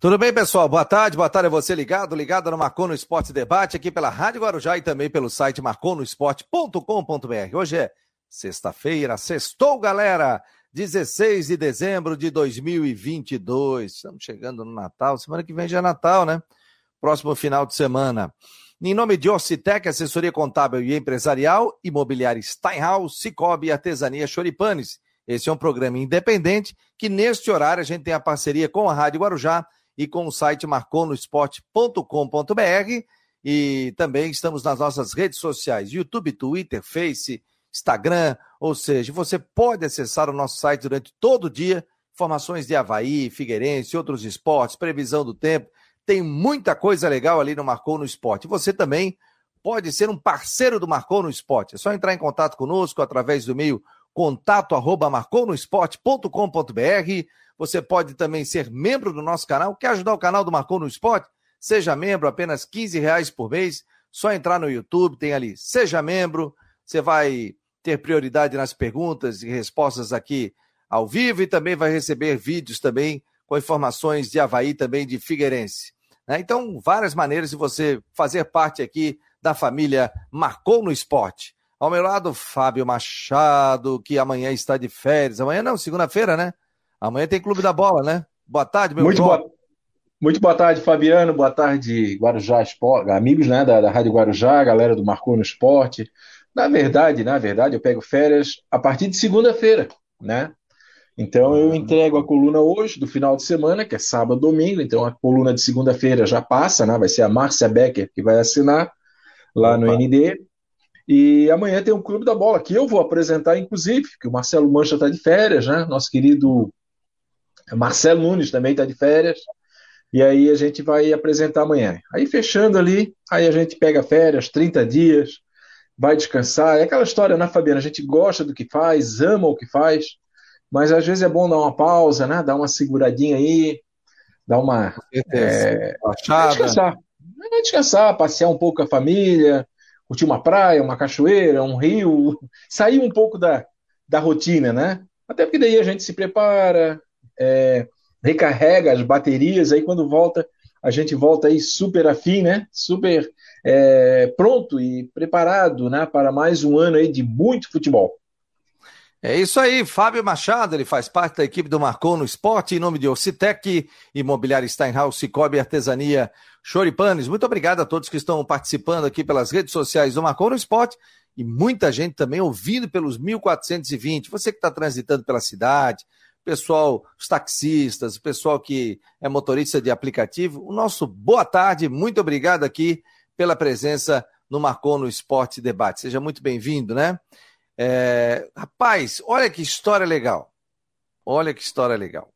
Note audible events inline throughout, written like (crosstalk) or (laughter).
Tudo bem, pessoal? Boa tarde, boa tarde a você ligado, ligado no Marcou no Esporte Debate, aqui pela Rádio Guarujá e também pelo site marconosport.com.br. Hoje é sexta-feira, sextou, galera! 16 de dezembro de 2022. Estamos chegando no Natal, semana que vem já é Natal, né? Próximo final de semana. Em nome de Orcitec, assessoria contábil e empresarial, imobiliária Steinhaus, Cicobi e Artesania Choripanes. Esse é um programa independente que, neste horário, a gente tem a parceria com a Rádio Guarujá e com o site marconosport.com.br e também estamos nas nossas redes sociais, YouTube, Twitter, Face, Instagram, ou seja, você pode acessar o nosso site durante todo o dia, informações de Havaí, Figueirense, outros esportes, previsão do tempo, tem muita coisa legal ali no Marcou no Esporte. Você também pode ser um parceiro do Marcou no Esporte. É só entrar em contato conosco através do e-mail contato arroba marconosport.com.br você pode também ser membro do nosso canal. Quer ajudar o canal do Marcou no Esporte? Seja membro, apenas 15 reais por mês. Só entrar no YouTube, tem ali, seja membro. Você vai ter prioridade nas perguntas e respostas aqui ao vivo e também vai receber vídeos também com informações de Havaí, também de Figueirense. Né? Então, várias maneiras de você fazer parte aqui da família Marcou no Esporte. Ao meu lado, Fábio Machado, que amanhã está de férias. Amanhã não, segunda-feira, né? Amanhã tem Clube da Bola, né? Boa tarde, meu muito boa, muito boa tarde, Fabiano. Boa tarde, Guarujá Esporte, amigos né, da, da Rádio Guarujá, galera do Marcou no Esporte. Na verdade, na verdade, eu pego férias a partir de segunda-feira, né? Então eu entrego a coluna hoje, do final de semana, que é sábado, domingo. Então a coluna de segunda-feira já passa, né? Vai ser a Márcia Becker que vai assinar lá no ND. E amanhã tem um Clube da Bola que eu vou apresentar, inclusive, que o Marcelo Mancha está de férias, né? Nosso querido Marcelo Nunes também está de férias. E aí a gente vai apresentar amanhã. Aí fechando ali, aí a gente pega férias, 30 dias, vai descansar. É aquela história, né, Fabiana? A gente gosta do que faz, ama o que faz, mas às vezes é bom dar uma pausa, né? Dar uma seguradinha aí, dar uma. É, é descansar. É descansar, passear um pouco com a família, curtir uma praia, uma cachoeira, um rio, (laughs) sair um pouco da, da rotina, né? Até porque daí a gente se prepara, é, recarrega as baterias, aí quando volta, a gente volta aí super afim, né? Super é, pronto e preparado né? para mais um ano aí de muito futebol. É isso aí, Fábio Machado, ele faz parte da equipe do Marcou no Esporte, em nome de Ocitec, Imobiliário Steinhaus, Cicobi Artesania Choripanes. Muito obrigado a todos que estão participando aqui pelas redes sociais do Marcou no Esporte e muita gente também ouvindo pelos 1420. Você que está transitando pela cidade, pessoal, os taxistas, o pessoal que é motorista de aplicativo, o nosso boa tarde, muito obrigado aqui pela presença no Marcou no Esporte Debate. Seja muito bem-vindo, né? É, rapaz, olha que história legal. Olha que história legal.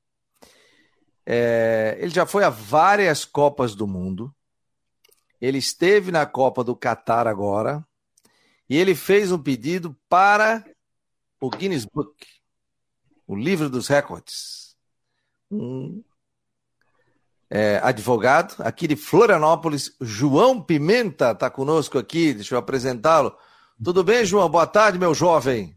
É, ele já foi a várias Copas do Mundo. Ele esteve na Copa do Catar agora. E ele fez um pedido para o Guinness Book o livro dos recordes. Um é, advogado aqui de Florianópolis, João Pimenta, está conosco aqui, deixa eu apresentá-lo. Tudo bem, João? Boa tarde, meu jovem.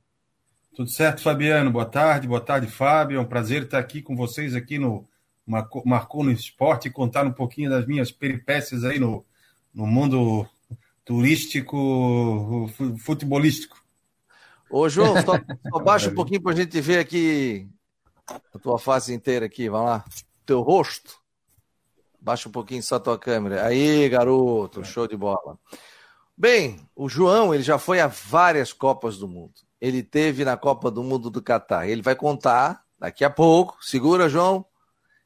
Tudo certo, Fabiano. Boa tarde, boa tarde, Fábio. É um prazer estar aqui com vocês aqui no Marcou no Esporte e contar um pouquinho das minhas peripécias aí no, no mundo turístico, futebolístico. Ô, João, só, (laughs) só baixa um pouquinho para a gente ver aqui a tua face inteira aqui, vamos lá. Teu rosto. Baixa um pouquinho só a tua câmera. Aí, garoto, show de bola. Bem, o João, ele já foi a várias Copas do Mundo. Ele teve na Copa do Mundo do Catar. Ele vai contar daqui a pouco. Segura, João.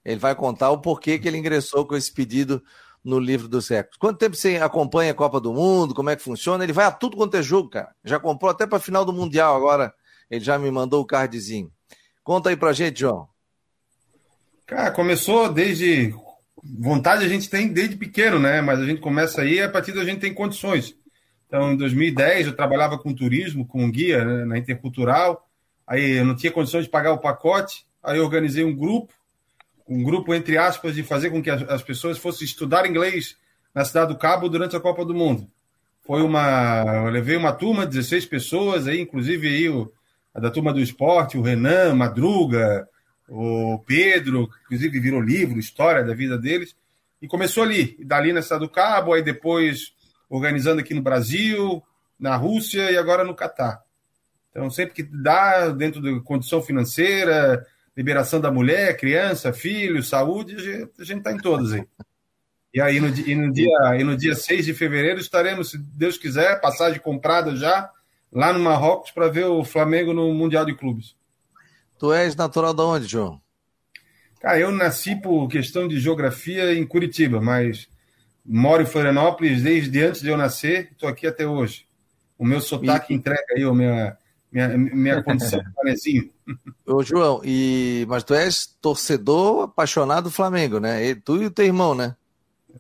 Ele vai contar o porquê que ele ingressou com esse pedido no livro dos recordes. Quanto tempo você acompanha a Copa do Mundo? Como é que funciona? Ele vai a tudo quanto é jogo, cara. Já comprou até para a final do Mundial agora. Ele já me mandou o cardzinho. Conta aí pra gente, João. Cara, começou desde. Vontade a gente tem desde pequeno, né? Mas a gente começa aí a partir da gente tem condições. Então, em 2010, eu trabalhava com turismo, com guia né, na Intercultural. Aí eu não tinha condições de pagar o pacote. Aí eu organizei um grupo um grupo, entre aspas, de fazer com que as, as pessoas fossem estudar inglês na Cidade do Cabo durante a Copa do Mundo. Foi uma. Eu levei uma turma, 16 pessoas, aí, inclusive aí o, a da turma do esporte, o Renan, Madruga, o Pedro, inclusive virou livro, história da vida deles, e começou ali, dali na Cidade do Cabo, aí depois organizando aqui no Brasil, na Rússia e agora no Catar. Então, sempre que dá, dentro da condição financeira, liberação da mulher, criança, filho, saúde, a gente está em todas aí. E aí, no, e no, dia, e no dia 6 de fevereiro, estaremos, se Deus quiser, passagem comprada já, lá no Marrocos, para ver o Flamengo no Mundial de Clubes. Tu és natural de onde, João? Cara, eu nasci por questão de geografia em Curitiba, mas moro em Florianópolis desde antes de eu nascer, estou aqui até hoje. O meu sotaque e... entrega aí a minha, minha, minha condição de panezinho. (laughs) Ô, João, e... mas tu és torcedor apaixonado do Flamengo, né? E tu e o teu irmão, né?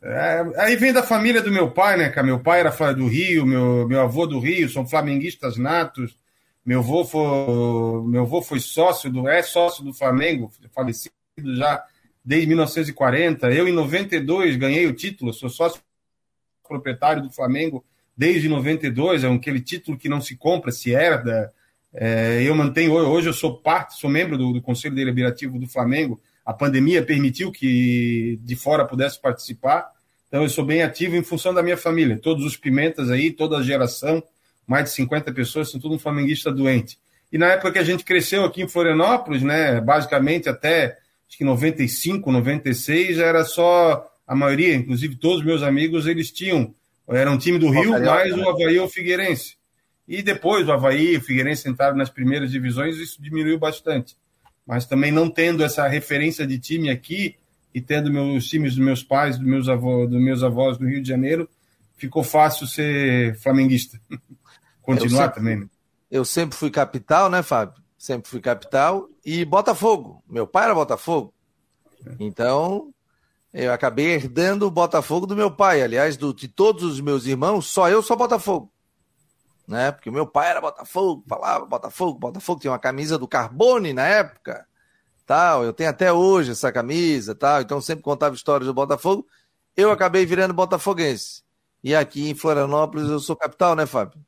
É, aí vem da família do meu pai, né, cara? Meu pai era do Rio, meu, meu avô do Rio, são flamenguistas natos. Meu avô foi, meu avô foi sócio do, é sócio do Flamengo, falecido já desde 1940. Eu, em 92, ganhei o título, sou sócio proprietário do Flamengo desde 92, é aquele título que não se compra, se herda. É, eu mantenho, hoje eu sou parte, sou membro do, do Conselho Deliberativo do Flamengo, a pandemia permitiu que de fora pudesse participar. Então eu sou bem ativo em função da minha família. Todos os pimentas aí, toda a geração, mais de 50 pessoas, são tudo um flamenguista doente. E na época que a gente cresceu aqui em Florianópolis, né, basicamente até acho que 95, 96, já era só a maioria, inclusive todos os meus amigos, eles tinham, era um time do Rio, mais o Havaí ou o Figueirense. E depois o Havaí e o Figueirense entraram nas primeiras divisões, isso diminuiu bastante mas também não tendo essa referência de time aqui e tendo meus times dos meus pais, dos meus avós, dos meus avós do Rio de Janeiro, ficou fácil ser flamenguista. (laughs) Continuar sempre, também. Né? Eu sempre fui capital, né, Fábio? Sempre fui capital e Botafogo. Meu pai era Botafogo. Então, eu acabei herdando o Botafogo do meu pai. Aliás, do, de todos os meus irmãos, só eu sou Botafogo. Né? Porque o meu pai era Botafogo, falava Botafogo, Botafogo tinha uma camisa do Carbone na época tal. Eu tenho até hoje essa camisa, tal. Então sempre contava histórias do Botafogo. Eu acabei virando botafoguense. E aqui em Florianópolis eu sou capital, né, Fábio?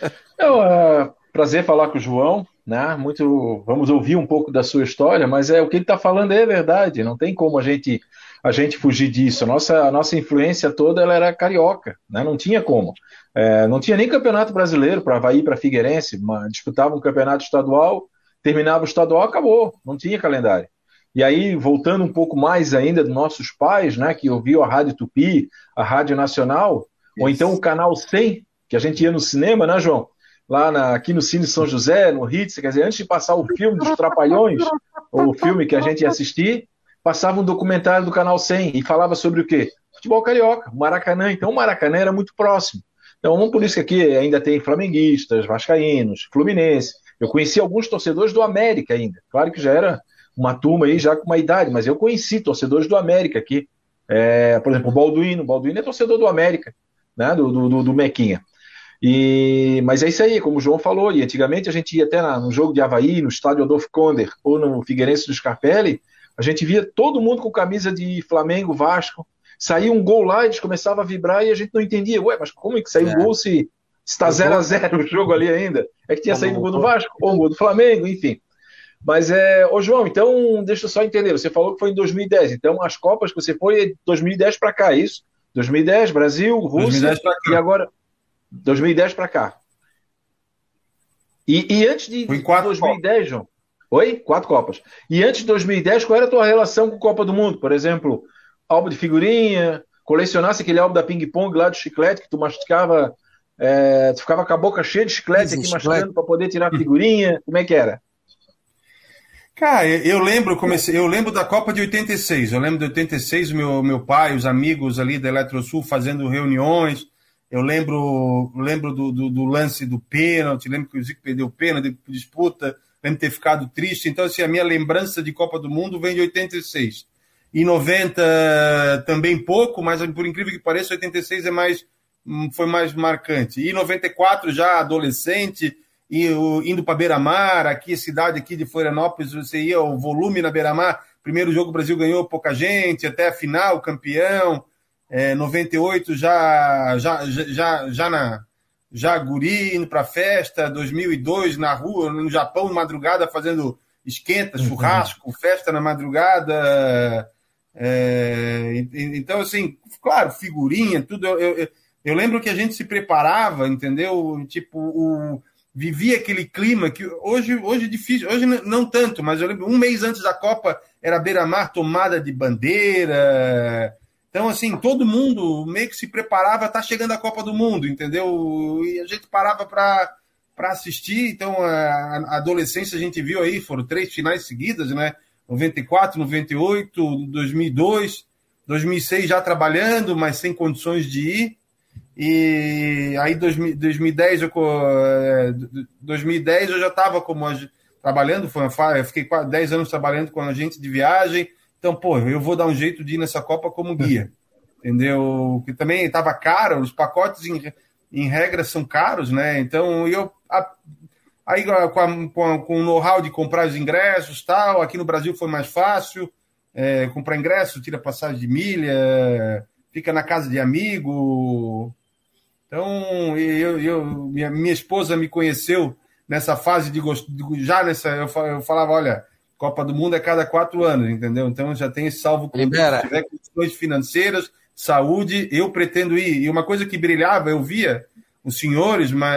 (laughs) É uh, prazer falar com o João, né? Muito, vamos ouvir um pouco da sua história, mas é o que ele está falando é verdade. Não tem como a gente a gente fugir disso. A nossa, a nossa influência toda ela era carioca, né? Não tinha como. É, não tinha nem campeonato brasileiro para Havaí, para Figueirense, disputava um campeonato estadual terminava o estadual, acabou, não tinha calendário. E aí, voltando um pouco mais ainda dos nossos pais, né, que ouviam a Rádio Tupi, a Rádio Nacional, Isso. ou então o Canal 100, que a gente ia no cinema, né, João? Lá na, aqui no Cine São José, no Ritz, quer dizer, antes de passar o filme dos Trapalhões, ou o filme que a gente ia assistir, passava um documentário do Canal 100 e falava sobre o quê? Futebol carioca, Maracanã. Então, o Maracanã era muito próximo. Então, por isso que aqui ainda tem flamenguistas, vascaínos, fluminense. Eu conheci alguns torcedores do América ainda. Claro que já era uma turma aí já com uma idade, mas eu conheci torcedores do América aqui. É, por exemplo, o Balduino. O Balduino é torcedor do América, né? Do, do, do Mequinha. E, mas é isso aí, como o João falou, e antigamente a gente ia até na, no jogo de Havaí, no estádio Adolfo Konder, ou no Figueirense do Scarpelli, a gente via todo mundo com camisa de Flamengo, Vasco, saía um gol lá, eles começavam a vibrar e a gente não entendia, ué, mas como é que saiu é. gol se está 0 a 0 o jogo ali ainda. É que tinha tá saído o gol do Vasco, ou o gol do Flamengo, enfim. Mas é. Ô, João, então deixa eu só entender. Você falou que foi em 2010. Então as Copas que você foi é de 2010 para cá, é isso? 2010, Brasil, Rússia. 2010 e agora. 2010 para cá. E, e, antes de foi quatro 2010, Copas. João? Oi? Quatro Copas. E antes de 2010, qual era a tua relação com a Copa do Mundo? Por exemplo, álbum de figurinha, colecionasse aquele álbum da Ping Pong lá do chiclete que tu masticava é, tu ficava com a boca cheia de chiclete aqui machucando para poder tirar a figurinha. Como é que era? Cara, eu lembro, comecei, eu lembro da Copa de 86. Eu lembro de 86, meu, meu pai, os amigos ali da Eletrosul fazendo reuniões. Eu lembro, lembro do, do, do lance do pênalti, lembro que o Zico perdeu o pênalti, disputa, lembro de ter ficado triste. Então, assim, a minha lembrança de Copa do Mundo vem de 86. Em 90 também pouco, mas por incrível que pareça, 86 é mais Hum, foi mais marcante. E 94 já adolescente, e indo para Beira-Mar, aqui, cidade aqui de Florianópolis, você ia o volume na Beira-Mar. Primeiro jogo o Brasil ganhou pouca gente, até a final, campeão. É, 98 já, já, já, já na já guri indo para festa, 2002 na rua, no Japão, madrugada fazendo esquenta, uhum. churrasco, uhum. festa na madrugada. É, então, assim, claro, figurinha, tudo. Eu, eu, eu, lembro que a gente se preparava, entendeu? Tipo, o, vivia aquele clima que hoje, hoje é difícil, hoje não tanto, mas eu lembro, um mês antes da Copa era beira-mar tomada de bandeira. Então, assim, todo mundo meio que se preparava, tá chegando a Copa do Mundo, entendeu? E a gente parava para para assistir. Então, a, adolescência a gente viu aí, foram três finais seguidas, né? 94, 98, 2002, 2006 já trabalhando, mas sem condições de ir. E aí 2010 eu 2010 é, eu já estava como trabalhando, foi eu fiquei 10 anos trabalhando com agente de viagem. Então, pô, eu vou dar um jeito de ir nessa Copa como guia. (laughs) Entendeu? Que também estava caro, os pacotes em, em regra são caros, né? Então, eu a, aí com, com, com o know-how de comprar os ingressos tal, aqui no Brasil foi mais fácil. É, comprar ingresso, tira passagem de milha, fica na casa de amigo. Então, eu, eu minha, minha esposa me conheceu nessa fase de, de já nessa eu, eu falava, olha, Copa do Mundo é cada quatro anos, entendeu? Então já tem esse salvo Libera. Se tiver condições financeiras, saúde, eu pretendo ir. E uma coisa que brilhava, eu via os senhores, mas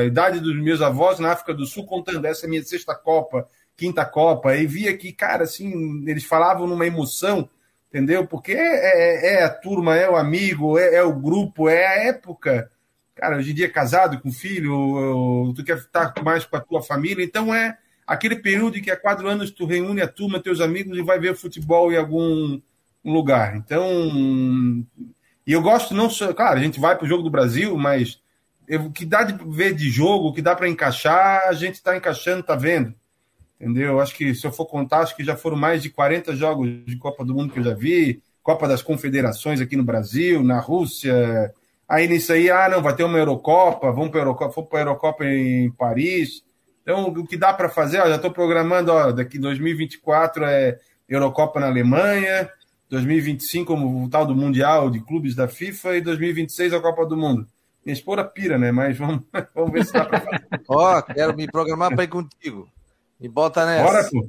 a idade dos meus avós na África do Sul contando essa é minha sexta Copa, quinta Copa, e via que, cara, assim, eles falavam numa emoção, entendeu? Porque é, é, é a turma, é o amigo, é, é, o grupo, é a época. Cara, hoje em dia casado com filho, tu quer estar mais com a tua família, então é aquele período em que há quatro anos tu reúne a turma, teus amigos e vai ver futebol em algum lugar. Então, e eu gosto não só, claro, a gente vai para o jogo do Brasil, mas o que dá de ver de jogo, o que dá para encaixar, a gente está encaixando, está vendo. Entendeu? Acho que se eu for contar, acho que já foram mais de 40 jogos de Copa do Mundo que eu já vi, Copa das Confederações aqui no Brasil, na Rússia. Aí nisso aí, ah, não, vai ter uma Eurocopa, vamos para a Eurocopa, para a Eurocopa em Paris. Então, o que dá para fazer, ó, já estou programando, ó, daqui 2024 é Eurocopa na Alemanha, 2025 como o tal do Mundial de Clubes da FIFA e 2026 a Copa do Mundo. Minha esposa pira, né? Mas vamos, (laughs) vamos ver se dá para fazer. Ó, oh, quero me programar para ir contigo. E bota nessa. Bora, pô.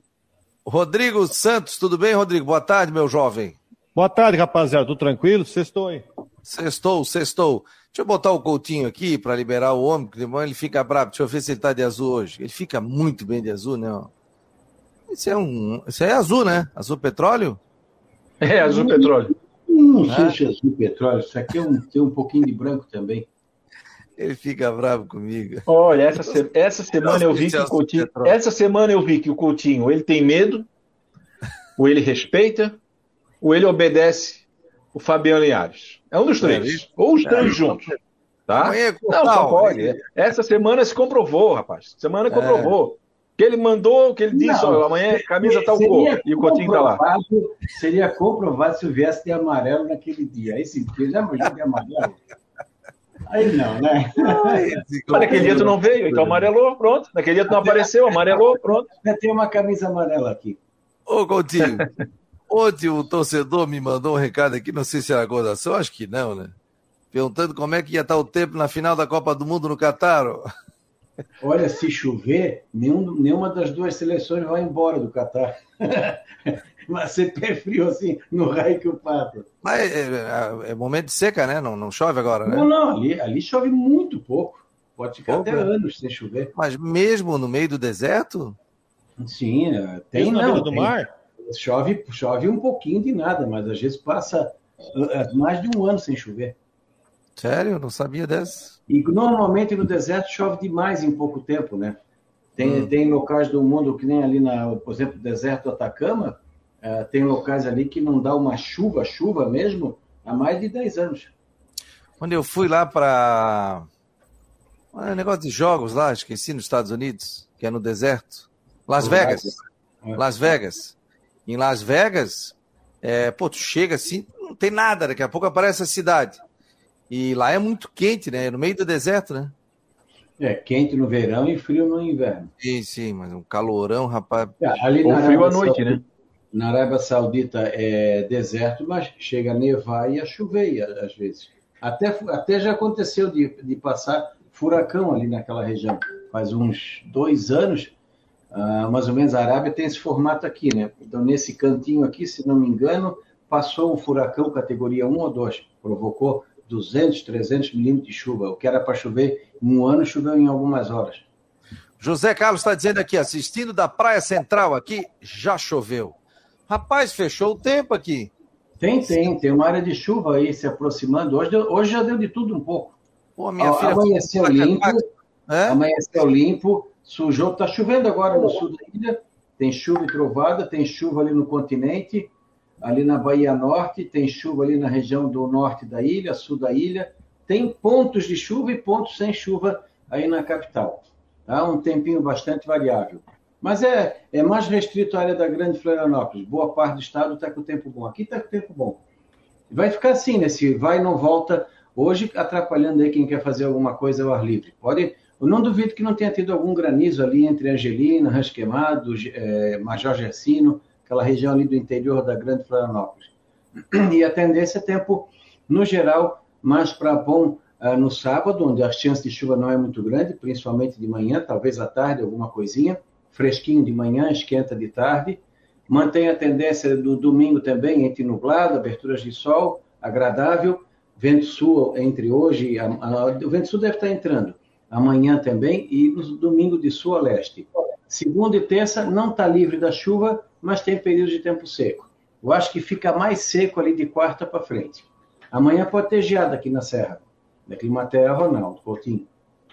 Rodrigo Santos, tudo bem, Rodrigo? Boa tarde, meu jovem. Boa tarde, rapaziada. Tudo tranquilo? Sextou, hein? Sextou, sextou. Deixa eu botar o Coutinho aqui para liberar o homem, porque ele fica bravo. Deixa eu ver se ele tá de azul hoje. Ele fica muito bem de azul, né? Esse é um. Esse é azul, né? Azul petróleo? É, azul petróleo. Não sei se é azul petróleo. Isso aqui é um, tem um pouquinho de branco também. Ele fica bravo comigo. Olha, essa, se... essa semana eu vi que o Coutinho. Essa semana eu vi que o Coutinho ele tem medo, ou ele respeita, ou ele obedece o Fabiano Linhares. É um dos é três. É ou os três é, juntos. Tá? Não, só pode. Essa semana se comprovou, rapaz. Semana comprovou. É. Que ele mandou, que ele disse, não, ó, amanhã camisa tal cor. E o Coutinho tá lá. Seria comprovado se viesse de amarelo naquele dia. Aí sim, porque já imagina de amarelo. Aí não, né? (laughs) Mas naquele dia tu não veio, então amarelou, pronto. Naquele dia tu não apareceu, amarelou, pronto. Já tem uma camisa amarela aqui. Ô, Coutinho, (laughs) ontem o torcedor me mandou um recado aqui, não sei se era gozação, acho que não, né? Perguntando como é que ia estar o tempo na final da Copa do Mundo no Catar. Olha, se chover, nenhum, nenhuma das duas seleções vai embora do Catar. (laughs) Vai ser pé frio assim, no raio que o pato. Mas é, é, é, momento de seca, né? Não, não chove agora, né? Não, não, ali, ali chove muito pouco. Pode ficar pouco, até né? anos sem chover. Mas mesmo no meio do deserto? Sim, é, tem mesmo não. do tem, mar? Chove, chove um pouquinho de nada, mas às vezes passa é, mais de um ano sem chover. Sério? Não sabia dessa. E normalmente no deserto chove demais em pouco tempo, né? Tem, hum. tem locais do mundo que nem ali, na, por exemplo, deserto do Atacama, uh, tem locais ali que não dá uma chuva, chuva mesmo, há mais de 10 anos. Quando eu fui lá para. Um negócio de jogos lá, esqueci, nos Estados Unidos, que é no deserto. Las Vegas. Las Vegas. Em Las Vegas, é, pô, tu chega assim, não tem nada, daqui a pouco aparece a cidade. E lá é muito quente, né? No meio do deserto, né? É, quente no verão e frio no inverno. Sim, sim, mas um calorão, rapaz. É, ali Ou frio à noite, né? Na Arábia Saudita é deserto, mas chega a nevar e a chover às vezes. Até, até já aconteceu de, de passar furacão ali naquela região. Faz uns dois anos, Uh, mais ou menos a Arábia tem esse formato aqui, né? Então, nesse cantinho aqui, se não me engano, passou um furacão categoria 1 ou 2, provocou 200, 300 milímetros de chuva. O que era para chover em um ano, choveu em algumas horas. José Carlos está dizendo aqui, assistindo da Praia Central aqui, já choveu. Rapaz, fechou o tempo aqui. Tem, tem, tem uma área de chuva aí se aproximando. Hoje, hoje já deu de tudo um pouco. Pô, minha filha amanheceu limpo, é? amanheceu limpo, sujou, está chovendo agora no sul da ilha, tem chuva e trovada, tem chuva ali no continente, ali na Bahia Norte, tem chuva ali na região do norte da ilha, sul da ilha, tem pontos de chuva e pontos sem chuva aí na capital. Tá? Um tempinho bastante variável. Mas é, é mais restrito à área da Grande Florianópolis. Boa parte do estado está com tempo bom. Aqui está com tempo bom. Vai ficar assim, né? vai e não volta. Hoje, atrapalhando aí quem quer fazer alguma coisa ao ar livre. Pode, eu não duvido que não tenha tido algum granizo ali entre Angelina, Rancho Queimado, é, Major Gersino, aquela região ali do interior da Grande Florianópolis. (clears throat) E a tendência é tempo, no geral, mais para bom uh, no sábado, onde a chance de chuva não é muito grande, principalmente de manhã, talvez à tarde, alguma coisinha, fresquinho de manhã, esquenta de tarde. Mantém a tendência do domingo também, entre nublado, aberturas de sol, agradável, vento sul entre hoje, e o vento sul deve estar entrando, amanhã também, e no domingo de sul a leste. Segunda e terça não está livre da chuva, mas tem período de tempo seco. Eu acho que fica mais seco ali de quarta para frente. Amanhã pode ter geada aqui na Serra. Da Climaterra, Ronaldo, Coutinho.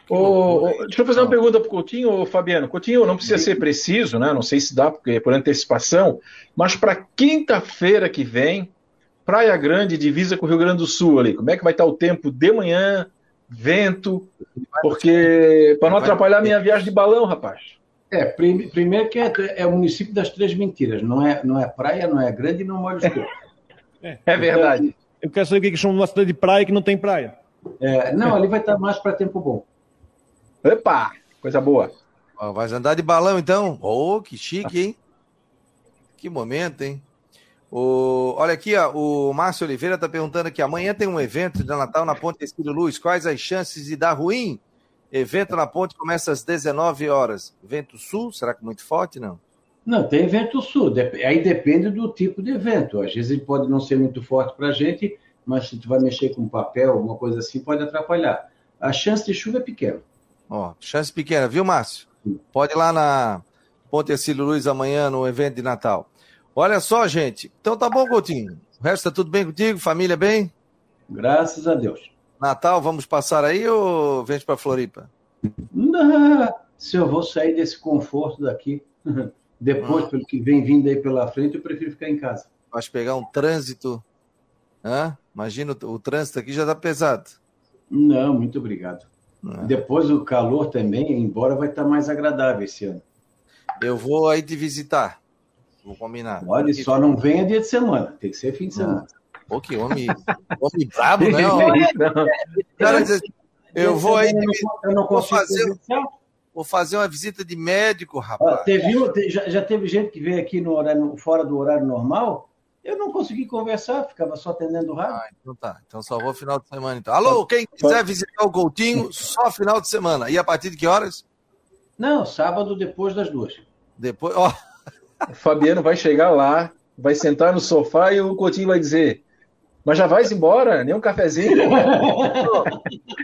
Oh, deixa eu fazer uma pergunta para o Coutinho, Fabiano. Coutinho, não precisa ser preciso, né? Não sei se dá porque por antecipação, mas para quinta-feira que vem, Praia Grande divisa com o Rio Grande do Sul ali. Como é que vai estar o tempo de manhã, vento? Porque para não atrapalhar a minha viagem de balão, rapaz. É, prim, primeiro que é, é, o município das três mentiras. Não é, não é praia, não é grande e não molha os corpos. É, é verdade. Eu quero saber o que chama uma cidade de praia que não tem praia. É, não, ali vai estar mais para tempo bom. Opa, coisa boa. Ó, vai andar de balão então? Oh, que chique, hein? Que momento, hein? O, olha aqui, ó, o Márcio Oliveira está perguntando aqui: amanhã tem um evento de Natal na Ponte Esquilo Luz. Quais as chances de dar ruim? Evento na ponte começa às 19 horas. Vento sul, será que muito forte, não? Não, tem vento sul. Aí depende do tipo de evento. Às vezes ele pode não ser muito forte para a gente, mas se tu vai mexer com papel, alguma coisa assim, pode atrapalhar. A chance de chuva é pequena. Ó, chance pequena, viu, Márcio? Pode ir lá na Ponte Ercílio Luz amanhã no evento de Natal. Olha só, gente. Então tá bom, Coutinho. O resto tá tudo bem contigo? Família bem? Graças a Deus. Natal, vamos passar aí ou vem para Floripa? Não, se eu vou sair desse conforto daqui, (laughs) depois, hum. pelo que vem vindo aí pela frente, eu prefiro ficar em casa. Vai pegar um trânsito. Hã? Imagina, o, o trânsito aqui já tá pesado. Não, muito obrigado. É. Depois o calor também, embora vai estar mais agradável esse ano. Eu vou aí te visitar. Vou combinar. Pode, só não venha dia de semana. Tem que ser fim de semana. Pô, que homem, homem brabo, né? (laughs) Cara, eu vou aí. Eu não vou fazer, vou fazer uma visita de médico, rapaz. Ah, teve, já, já, teve gente que veio aqui no horário, fora do horário normal. Eu não consegui conversar, ficava só atendendo o rádio. Ah, então tá. Então só vou final de semana. Então. Alô, quem quiser visitar o Coutinho, só final de semana. E a partir de que horas? Não, sábado depois das duas. Depois, ó. O Fabiano vai chegar lá, vai sentar no sofá e o Coutinho vai dizer: mas já vai embora, nem um cafezinho.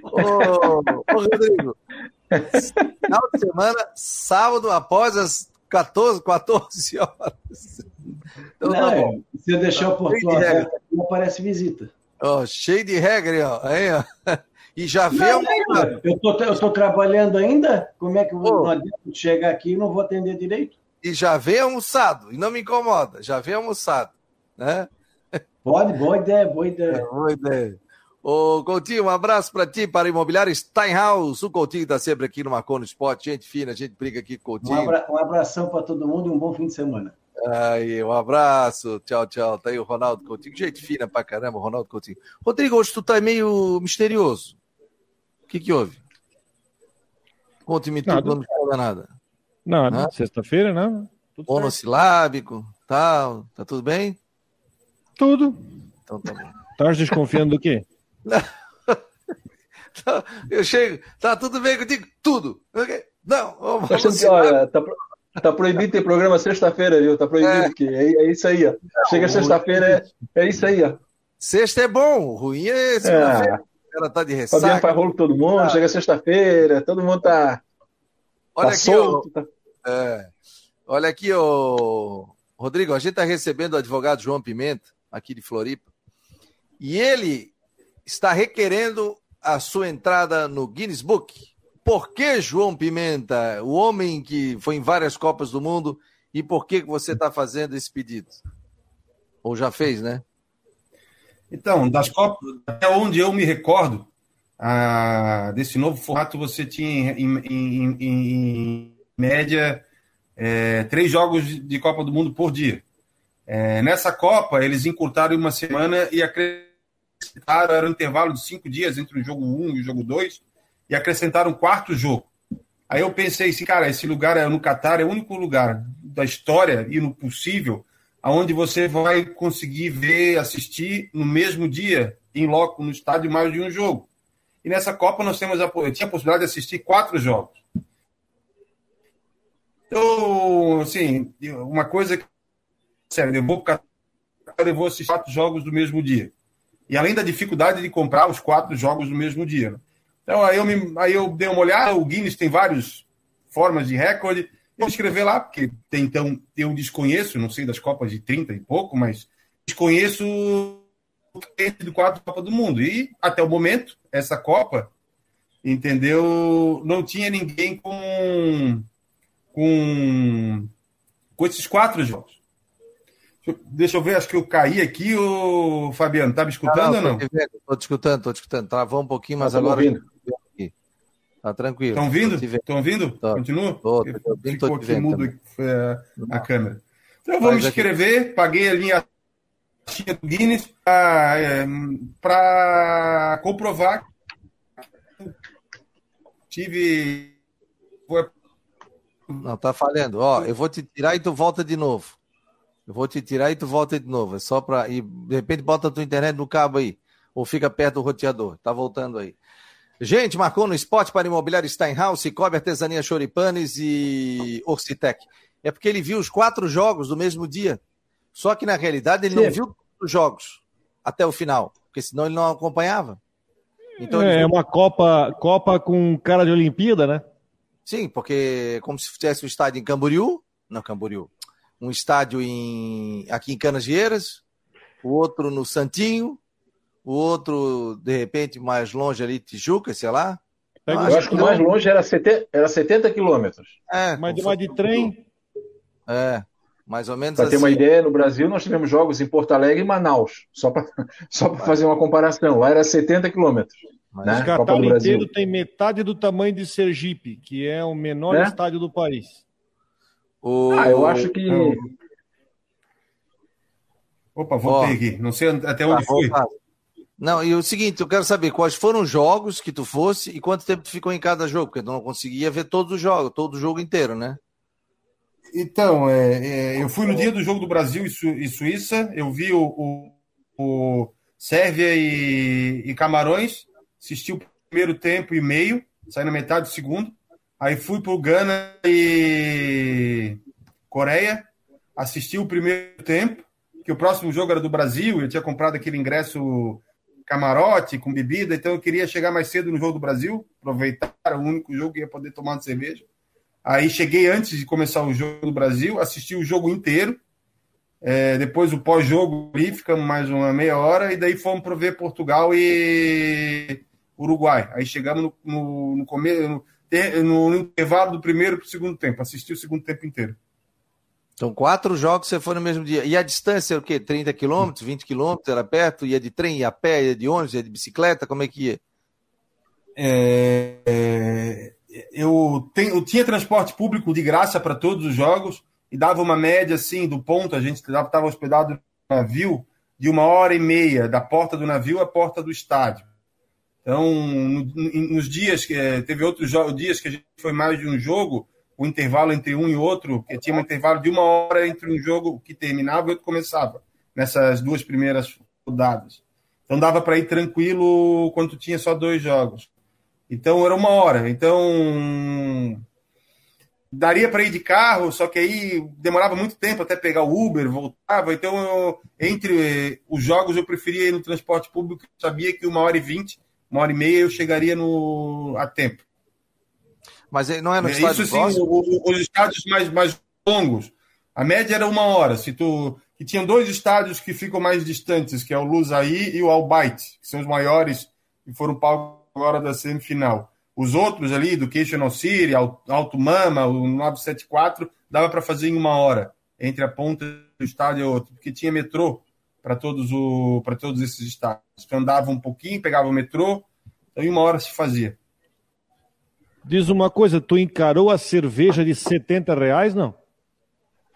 ô, ô, ô, Rodrigo, final de semana, sábado, após as 14, 14 horas. Então, não, tá bom. Se eu deixar o portão aberto, não aparece visita. Oh, cheio de regra, ó. Aí, ó. (laughs) E já vê não, uma... Eu tô, eu tô trabalhando ainda? Como é que eu vou oh. chegar aqui e não vou atender direito? E já vem almoçado, e não me incomoda, já vem almoçado, né? Pode, boa ideia, boa ideia. É, boa ideia. Ô, Coutinho, um abraço para ti, para a Imobiliária Steinhaus. O Coutinho está sempre aqui no Marconi Sport, gente fina, a gente briga aqui com o Coutinho. Um, abra um abração para todo mundo e um bom fim de semana. Aí, um abraço, tchau, tchau. Tá aí o Ronaldo Coutinho, gente fina pra caramba, Ronaldo Coutinho. Rodrigo, hoje tu tá meio misterioso. O que que houve? Conte-me tudo, não fala nada. Não, sexta-feira, né? Monossilábico, tal, tá tudo bem? Tudo. Então tá bom. Estás desconfiando do quê? (laughs) Eu chego, tá tudo bem contigo? Tudo. Não, vamos, vamos olha, tá, tá proibido ter programa sexta-feira, viu? Tá proibido, é. porque é, é isso aí, ó. Chega sexta-feira, é, é isso aí, ó. Sexta é bom, ruim é segunda-feira. É. Ela tá de ressaca. Fabiano faz rolo com todo mundo, ah. chega sexta-feira, todo mundo tá. Olha tá aqui, solto, ó, tá... É. Olha aqui, ô, Rodrigo, a gente está recebendo o advogado João Pimenta, aqui de Floripa, e ele está requerendo a sua entrada no Guinness Book. Por que João Pimenta, o homem que foi em várias Copas do Mundo, e por que você está fazendo esse pedido? Ou já fez, né? Então, das Copas, até onde eu me recordo, ah, desse novo formato, você tinha em, em, em, em média é, três jogos de Copa do Mundo por dia. É, nessa Copa, eles encurtaram uma semana e acrescentaram, era um intervalo de cinco dias entre o jogo 1 um e o jogo 2, e acrescentaram um quarto jogo. Aí eu pensei assim, cara, esse lugar é no Catar é o único lugar da história e no possível aonde você vai conseguir ver, assistir no mesmo dia, em loco, no estádio, mais de um jogo. E nessa Copa nós temos a, eu tinha a possibilidade de assistir quatro jogos. Então, assim, uma coisa que. Sério, eu vou, eu vou assistir quatro jogos do mesmo dia. E além da dificuldade de comprar os quatro jogos do mesmo dia. Então, aí eu, me, aí eu dei uma olhada, o Guinness tem várias formas de recorde. Vou escrever lá, porque tem, então eu desconheço, não sei das Copas de 30 e pouco, mas desconheço do quatro Copa do Mundo. E até o momento, essa Copa, entendeu? Não tinha ninguém com com, com esses quatro jogos. Deixa eu ver, acho que eu caí aqui, o Fabiano. Tá me escutando ah, não, ou não? Estou te escutando, estou te escutando. Travou um pouquinho, mas tá agora. Ouvindo. Tá tranquilo. Estão vindo? Estão ouvindo? Continua? Tô, tô, tô, Ficou aqui mudo a, a câmera. Então eu vou me inscrever, aqui. paguei a linha do Guinness para é, comprovar que tive não, tá falhando. Ó, eu vou te tirar e tu volta de novo. Eu vou te tirar e tu volta de novo. É só para e de repente bota a tua internet no cabo aí ou fica perto do roteador. Tá voltando aí. Gente, marcou no esporte para imobiliário Steinhaus, Cobre Artesania Choripanes e Orcitec. É porque ele viu os quatro jogos do mesmo dia. Só que na realidade ele Sim. não viu os jogos até o final, porque senão ele não acompanhava. Então, é, viu... uma Copa, Copa com cara de Olimpíada, né? Sim, porque é como se fizesse um estádio em Camboriú, não Camboriú, um estádio em, aqui em Canasvieiras, o outro no Santinho, o outro, de repente, mais longe ali, Tijuca, sei lá. Eu acho, acho que o mais longe era 70, era 70 quilômetros. É, mas de mais de trem. É, mais ou menos Para assim. ter uma ideia, no Brasil nós tivemos jogos em Porto Alegre e Manaus, só para (laughs) só fazer uma comparação. Lá era 70 quilômetros. Mas né? O Catar inteiro tem metade do tamanho de Sergipe, que é o menor é? estádio do país. O... Ah, eu acho que. Opa, voltei oh. aqui. Não sei até onde tá, fui. Não, e o seguinte, eu quero saber quais foram os jogos que tu fosse e quanto tempo tu ficou em cada jogo, porque tu não conseguia ver todos os jogos, todo o jogo inteiro, né? Então, é, é, eu fui no dia do jogo do Brasil e, Su e Suíça, eu vi o, o, o Sérvia e, e Camarões, assisti o primeiro tempo e meio, saí na metade do segundo. Aí fui para o Gana e Coreia, assisti o primeiro tempo, que o próximo jogo era do Brasil, eu tinha comprado aquele ingresso camarote com bebida, então eu queria chegar mais cedo no jogo do Brasil, aproveitar o único jogo que ia poder tomar de cerveja. Aí cheguei antes de começar o jogo do Brasil, assisti o jogo inteiro. É, depois o pós-jogo ali, ficamos mais uma meia hora, e daí fomos para ver Portugal e Uruguai. Aí chegamos no, no, no começo, no, no, intervalo do primeiro para o segundo tempo. Assisti o segundo tempo inteiro. Então, quatro jogos você foi no mesmo dia. E a distância é o quê? 30 quilômetros, 20 quilômetros? Era perto? Ia de trem, ia a pé, ia de ônibus, ia de bicicleta? Como é que ia? É, é, eu, tenho, eu tinha transporte público de graça para todos os jogos e dava uma média assim do ponto. A gente estava hospedado no navio de uma hora e meia da porta do navio à porta do estádio. Então, nos dias que é, teve outros dias que a gente foi mais de um jogo, o intervalo entre um e outro, que tinha um intervalo de uma hora entre um jogo que terminava e outro começava, nessas duas primeiras rodadas. Então dava para ir tranquilo quando tinha só dois jogos. Então era uma hora. Então daria para ir de carro, só que aí demorava muito tempo até pegar o Uber, voltava. Então, eu, entre os jogos, eu preferia ir no transporte público. sabia que uma hora e vinte, uma hora e meia, eu chegaria no, a tempo. Mas não é no estádio Isso sim, os estádios mais, mais longos. A média era uma hora. Se tu que tinham dois estádios que ficam mais distantes, que é o Lusaí e o Albaite, que são os maiores e foram palco agora da semifinal. Os outros ali, Educational City, Alto Mama, o 974, dava para fazer em uma hora, entre a ponta do estádio e outro, porque tinha metrô para todos, o, todos esses estádios. Então andava um pouquinho, pegava o metrô, então em uma hora se fazia. Diz uma coisa, tu encarou a cerveja de 70 reais, não?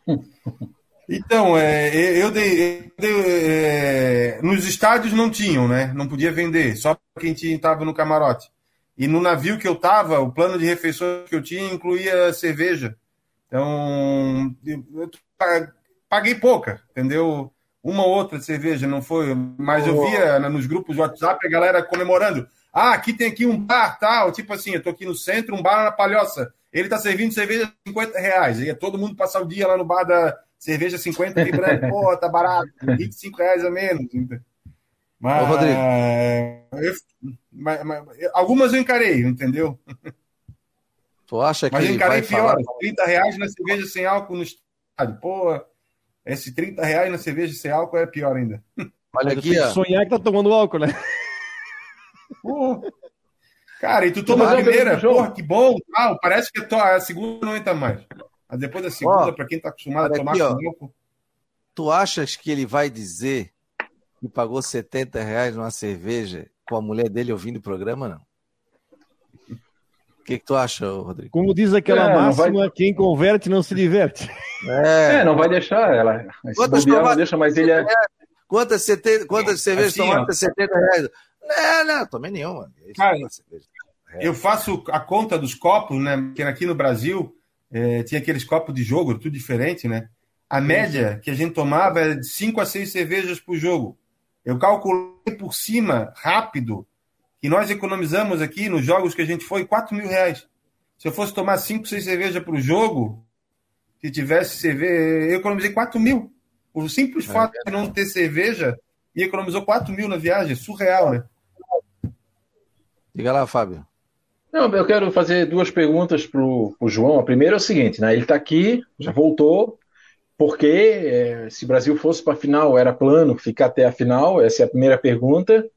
(laughs) Então, é, eu dei. Eu dei é, nos estádios não tinham, né? Não podia vender, só quem estava no camarote. E no navio que eu estava, o plano de refeições que eu tinha incluía cerveja. Então, eu paguei pouca, entendeu? Uma ou outra cerveja, não foi. Mas eu via nos grupos de WhatsApp a galera comemorando. Ah, aqui tem aqui um bar, tal. Tipo assim, eu tô aqui no centro, um bar na Palhoça. Ele tá servindo cerveja 50 reais. E é todo mundo passar o dia lá no bar da cerveja 50 librando. (laughs) Pô, tá barato, 25 reais a menos. Mas, Ô, Rodrigo. Eu, mas, mas, algumas eu encarei, entendeu? Tu acha que Mas eu encarei pior, falar... 30 reais na cerveja sem álcool no estádio. Pô, esse 30 reais na cerveja sem álcool é pior ainda. Olha aqui, ó. sonhar que tá tomando álcool, né? Pô. Cara, e tu toma a primeira, porra, que bom, tal. Parece que a segunda não entra mais. Mas depois da segunda, para quem tá acostumado a tomar aqui, álcool. Tu achas que ele vai dizer que pagou 70 reais numa cerveja com a mulher dele ouvindo o programa, não? O que, que, tu acha, Rodrigo? Como diz aquela é, máxima, vai... quem converte não se diverte. É, é não vai deixar ela. Quantas bobear, não deixa, mas ele é... Quantas, 70, quantas cervejas assim, tomaram 70 reais? Não, não, tomei nenhuma. Cara, eu faço a conta dos copos, né? Porque aqui no Brasil é, tinha aqueles copos de jogo, tudo diferente, né? A média que a gente tomava era de 5 a 6 cervejas por jogo. Eu calculei por cima, rápido, que nós economizamos aqui nos jogos que a gente foi 4 mil reais. Se eu fosse tomar 5, 6 cervejas por jogo, se tivesse cerveja, eu economizei 4 mil. O simples é, fato de não ter cerveja e economizou 4 mil na viagem, surreal, né? Diga lá, Fábio. Não, eu quero fazer duas perguntas para o João. A primeira é o seguinte, né? Ele está aqui, já voltou, porque é, se o Brasil fosse para a final, era plano ficar até a final? Essa é a primeira pergunta.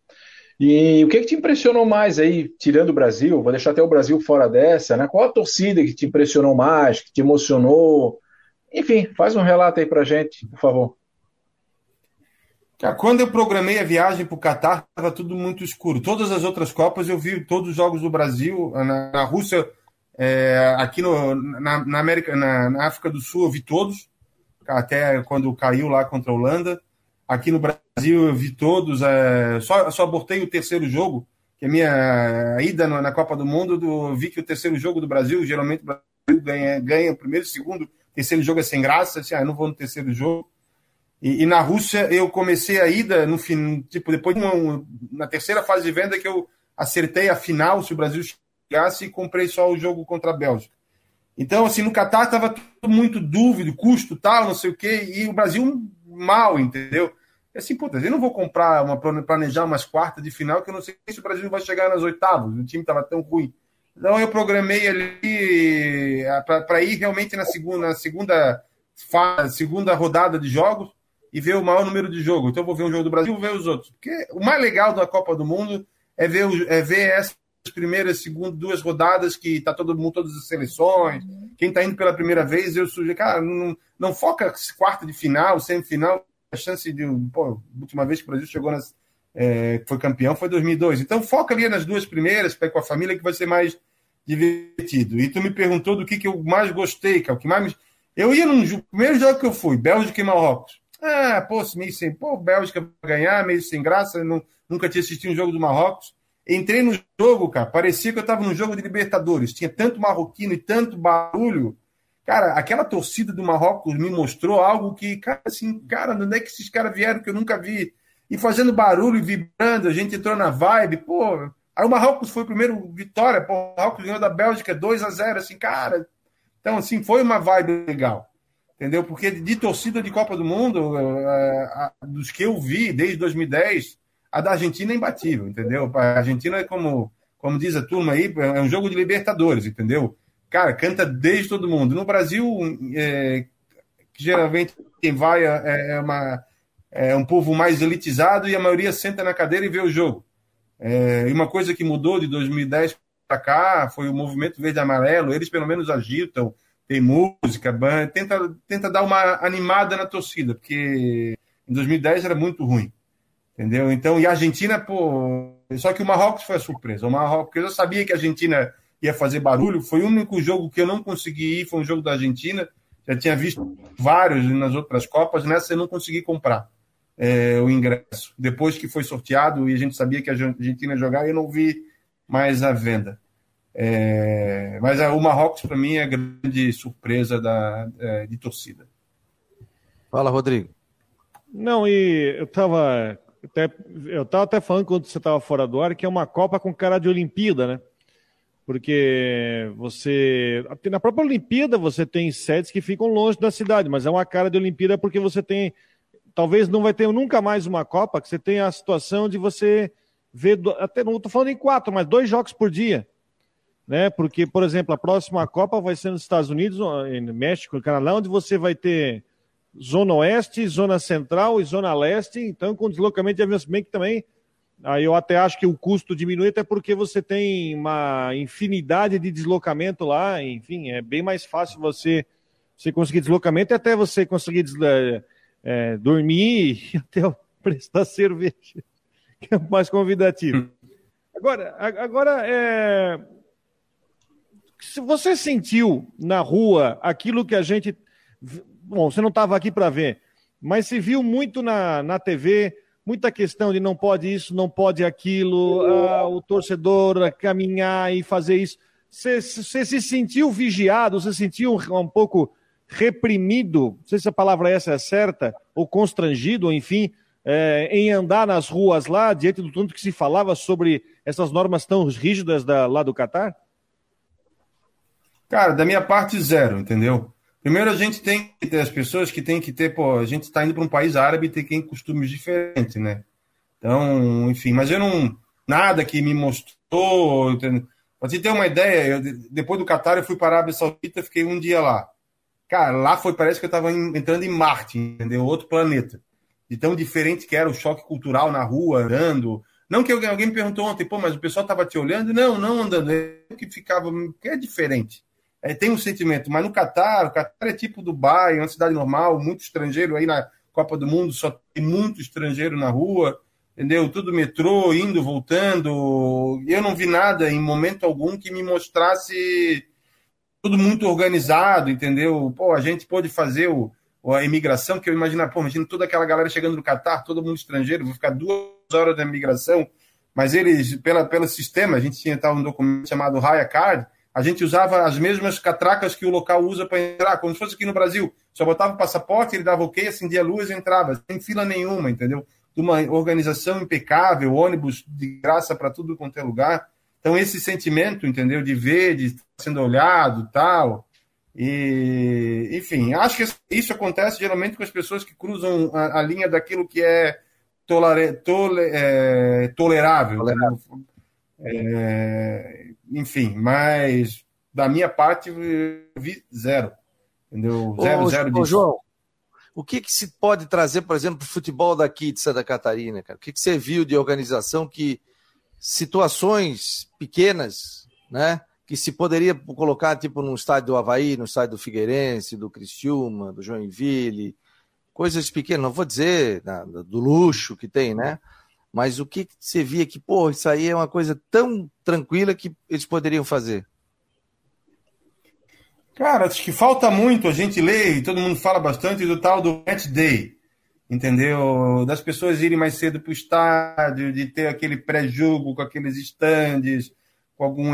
E o que, que te impressionou mais aí, tirando o Brasil? Vou deixar até o Brasil fora dessa, né? Qual a torcida que te impressionou mais, que te emocionou? Enfim, faz um relato aí para gente, por favor. Quando eu programei a viagem para o Catar, estava tudo muito escuro. Todas as outras Copas eu vi todos os jogos do Brasil. Na, na Rússia, é, aqui no, na, na, América, na, na, África do Sul, eu vi todos, até quando caiu lá contra a Holanda. Aqui no Brasil eu vi todos. É, só, só abortei o terceiro jogo, que é a minha ida na Copa do Mundo. Do, vi que o terceiro jogo do Brasil, geralmente o Brasil ganha, ganha o primeiro, segundo, terceiro jogo é sem graça. Assim, ah, não vou no terceiro jogo. E, e, na Rússia eu comecei a ida no fim, tipo, depois de uma, na terceira fase de venda que eu acertei a final se o Brasil chegasse e comprei só o jogo contra a Bélgica. Então, assim, no Catar estava tudo muito dúvida, custo tal, não sei o quê, e o Brasil mal, entendeu? E assim, puta, eu não vou comprar, uma, planejar umas quartas de final que eu não sei se o Brasil vai chegar nas oitavas, o time estava tão ruim. Então eu programei ali eh, para ir realmente na segunda, segunda, segunda rodada de jogos, e ver o maior número de jogos. Então eu vou ver um jogo do Brasil, ver os outros. Porque o mais legal da Copa do Mundo é ver, é ver essas primeiras, segundas, duas rodadas que tá todo mundo, todas as seleções. Quem tá indo pela primeira vez, eu sugiro, cara, não, não foca quarta de final, semifinal, a chance de. Pô, última vez que o Brasil chegou nas. É, foi campeão foi 2002. Então foca ali nas duas primeiras, com a família, que vai ser mais divertido. E tu me perguntou do que, que eu mais gostei, que é o que mais. Eu ia no primeiro jogo que eu fui, Bélgica e Marrocos. Ah, pô, meio sem. Pô, Bélgica ganhar, meio sem graça. Não, nunca tinha assistido um jogo do Marrocos. Entrei no jogo, cara. Parecia que eu tava num jogo de Libertadores. Tinha tanto marroquino e tanto barulho. Cara, aquela torcida do Marrocos me mostrou algo que, cara, assim, cara, onde é que esses caras vieram que eu nunca vi? E fazendo barulho e vibrando, a gente entrou na vibe, pô. Aí o Marrocos foi o primeiro vitória, pô, o Marrocos ganhou da Bélgica 2 a 0 assim, cara, Então, assim, foi uma vibe legal. Entendeu? Porque de torcida de Copa do Mundo, é, dos que eu vi desde 2010, a da Argentina é imbatível, entendeu? A Argentina é como, como diz a turma aí, é um jogo de Libertadores, entendeu? Cara, canta desde todo mundo. No Brasil, é, geralmente quem vai é, é, uma, é um povo mais elitizado e a maioria senta na cadeira e vê o jogo. É, e uma coisa que mudou de 2010 para cá foi o movimento verde amarelo. Eles pelo menos agitam, tem música, banda, tenta, tenta dar uma animada na torcida, porque em 2010 era muito ruim. Entendeu? Então, e a Argentina, pô. Só que o Marrocos foi a surpresa. O Marrocos, porque eu sabia que a Argentina ia fazer barulho. Foi o único jogo que eu não consegui ir, foi um jogo da Argentina. Já tinha visto vários nas outras Copas, nessa eu não consegui comprar é, o ingresso. Depois que foi sorteado e a gente sabia que a Argentina ia jogar, eu não vi mais a venda. É, mas o Marrocos, para mim, é a grande surpresa da, é, de torcida. Fala, Rodrigo. Não, e eu estava até, eu estava até falando quando você estava fora do ar que é uma Copa com cara de Olimpíada, né? Porque você. Na própria Olimpíada você tem sedes que ficam longe da cidade, mas é uma cara de Olimpíada porque você tem. Talvez não vai ter nunca mais uma Copa que você tem a situação de você ver. Até não estou falando em quatro, mas dois jogos por dia. Né? Porque, por exemplo, a próxima Copa vai ser nos Estados Unidos, no México, no Canadá, onde você vai ter Zona Oeste, Zona Central e Zona Leste, então com deslocamento de aviões, bem que também, aí eu até acho que o custo diminui, até porque você tem uma infinidade de deslocamento lá, enfim, é bem mais fácil você, você conseguir deslocamento e até você conseguir é, é, dormir e (laughs) até prestar cerveja, (laughs) que é mais convidativo. Agora, agora é... se você sentiu na rua aquilo que a gente bom, você não estava aqui para ver, mas se viu muito na, na TV, muita questão de não pode isso, não pode aquilo, ah, o torcedor caminhar e fazer isso. Você, se sentiu vigiado, você se sentiu um, pouco reprimido, não sei se a palavra essa é certa, ou constrangido, enfim, é, em andar nas ruas lá, diante do tanto que se falava sobre essas normas tão rígidas da, lá do Catar? Cara, da minha parte, zero, entendeu? Primeiro, a gente tem que ter as pessoas que tem que ter, pô, a gente está indo para um país árabe e tem ter costumes diferentes, né? Então, enfim, mas eu não. Nada que me mostrou. Para você ter uma ideia, eu, depois do Catar eu fui para a Arábia Saudita, fiquei um dia lá. Cara, lá foi, parece que eu estava entrando em Marte, entendeu? Outro planeta. De tão diferente que era o choque cultural na rua, andando. Não que alguém, alguém me perguntou ontem, pô, mas o pessoal estava te olhando? Não, não andando. É que ficava. que é diferente é, tem um sentimento, mas no Catar, o Catar é tipo Dubai, é uma cidade normal, muito estrangeiro aí na Copa do Mundo, só tem muito estrangeiro na rua, entendeu? Tudo metrô, indo, voltando. Eu não vi nada em momento algum que me mostrasse tudo muito organizado, entendeu? Pô, a gente pôde fazer o, a imigração, que eu imagino, pô, imagina toda aquela galera chegando no Catar, todo mundo estrangeiro, vou ficar duas horas da imigração, mas eles, pela, pelo sistema, a gente tinha tal, um documento chamado Raya Card, a gente usava as mesmas catracas que o local usa para entrar, como se fosse aqui no Brasil. Só botava o passaporte, ele dava ok, acendia a luz e entrava, sem fila nenhuma, entendeu? De uma organização impecável, ônibus de graça para tudo quanto é lugar. Então, esse sentimento, entendeu? De ver, de estar sendo olhado tal. E, enfim, acho que isso acontece geralmente com as pessoas que cruzam a, a linha daquilo que é, tolere, tole, é tolerável. tolerável. É, enfim, mas da minha parte, vi zero. Entendeu? Zero, ô, zero ô, João, o que, que se pode trazer, por exemplo, para o futebol daqui de Santa Catarina, cara? O que, que você viu de organização que situações pequenas, né? Que se poderia colocar, tipo, no estádio do Havaí, no estádio do Figueirense, do Criciúma, do Joinville, coisas pequenas, não vou dizer do luxo que tem, né? Mas o que você via que, pô, isso aí é uma coisa tão tranquila que eles poderiam fazer? Cara, acho que falta muito a gente ler, e todo mundo fala bastante do tal do match day, entendeu? Das pessoas irem mais cedo para o estádio, de ter aquele pré-jogo com aqueles estandes, com algum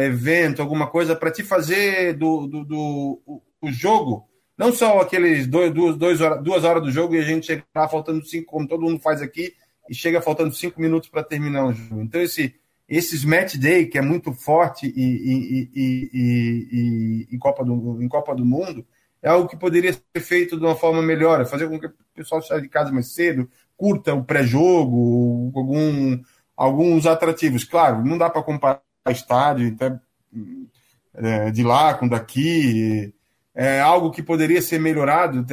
evento, alguma coisa, para te fazer do, do, do o, o jogo, não só aqueles dois, duas, dois horas, duas horas do jogo e a gente chegar faltando cinco, como todo mundo faz aqui, e chega faltando cinco minutos para terminar o jogo. Então, esse, esses match day, que é muito forte e, e, e, e, em, Copa do, em Copa do Mundo, é algo que poderia ser feito de uma forma melhor, fazer com que o pessoal saia de casa mais cedo, curta o pré-jogo, algum, alguns atrativos. Claro, não dá para comparar estádio até, é, de lá com daqui. É algo que poderia ser melhorado,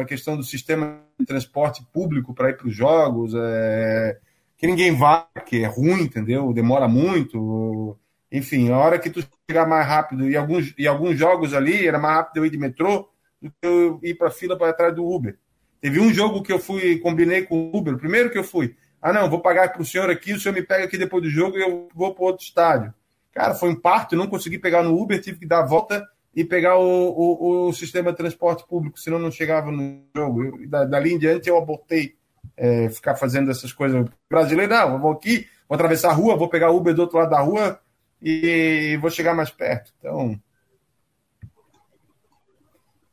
a questão do sistema transporte público para ir para os jogos. É, que ninguém vai, que é ruim, entendeu? Demora muito. Enfim, a hora que tu chegar mais rápido, e alguns, e alguns jogos ali, era mais rápido eu ir de metrô do que eu ir para fila para trás do Uber. Teve um jogo que eu fui, combinei com o Uber, o primeiro que eu fui. Ah, não, vou pagar para o senhor aqui, o senhor me pega aqui depois do jogo e eu vou para outro estádio. Cara, foi um parto, não consegui pegar no Uber, tive que dar a volta e pegar o, o, o sistema de transporte público, senão não chegava no jogo. Eu, dali em diante eu abortei é, ficar fazendo essas coisas. Brasileiro, não, vou aqui, vou atravessar a rua, vou pegar Uber do outro lado da rua e vou chegar mais perto. Então.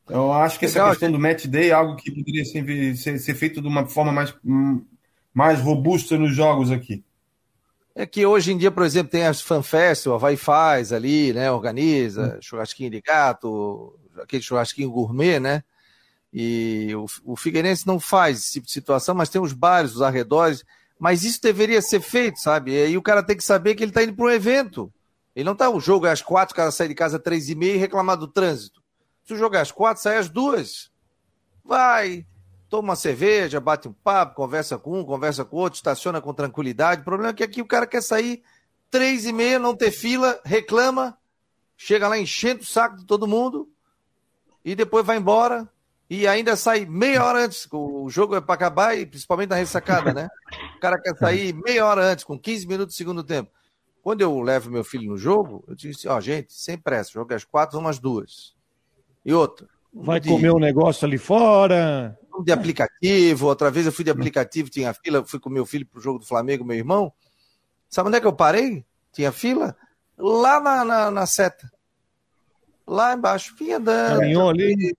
Eu acho que essa Legal. questão do match day é algo que poderia ser, ser, ser, feito de uma forma mais, mais robusta nos jogos aqui. É que hoje em dia, por exemplo, tem as fanfest, o Havaí faz ali, né? Organiza, hum. churrasquinho de gato, aquele churrasquinho gourmet, né? E o, o Figueirense não faz esse tipo de situação, mas tem os bares, os arredores. Mas isso deveria ser feito, sabe? E aí o cara tem que saber que ele está indo para um evento. Ele não está o jogo é às quatro, o cara sai de casa às três e meia e reclamar do trânsito. Se o jogo é às quatro, sai às duas. Vai, toma uma cerveja, bate um papo, conversa com um, conversa com outro, estaciona com tranquilidade. O problema é que aqui o cara quer sair três e meia, não ter fila, reclama, chega lá enchendo o saco de todo mundo e depois vai embora e ainda sai meia hora antes. O jogo é para acabar e principalmente na ressacada, né? O cara quer sair meia hora antes, com 15 minutos do segundo tempo. Quando eu levo meu filho no jogo, eu disse: Ó, oh, gente, sem pressa, jogo às quatro, vamos às duas. E outra. Vai comer um negócio ali fora. De aplicativo. Outra vez eu fui de aplicativo, tinha fila, fui com meu filho pro jogo do Flamengo, meu irmão. Sabe onde é que eu parei? Tinha fila? Lá na, na, na seta. Lá embaixo. Vinha andando. Caminhou ali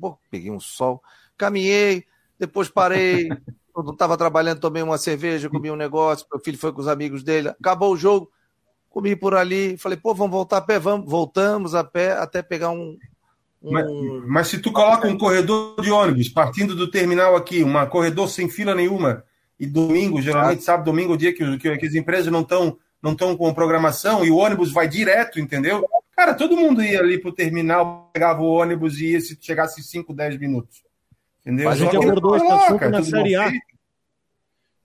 pô, peguei um sol, caminhei, depois parei, (laughs) quando estava trabalhando, tomei uma cerveja, comi um negócio, meu filho foi com os amigos dele, acabou o jogo, comi por ali, falei, pô, vamos voltar a pé, vamos, voltamos a pé até pegar um. Mas, mas, se tu coloca um corredor de ônibus partindo do terminal aqui, um corredor sem fila nenhuma, e domingo, geralmente ah. sábado, domingo, o dia que, que, que as empresas não estão não estão com programação e o ônibus vai direto, entendeu? Cara, todo mundo ia ali pro terminal, pegava o ônibus e ia se chegasse 5, 10 minutos. Entendeu? Mas a gente abordou esse assunto na Série A.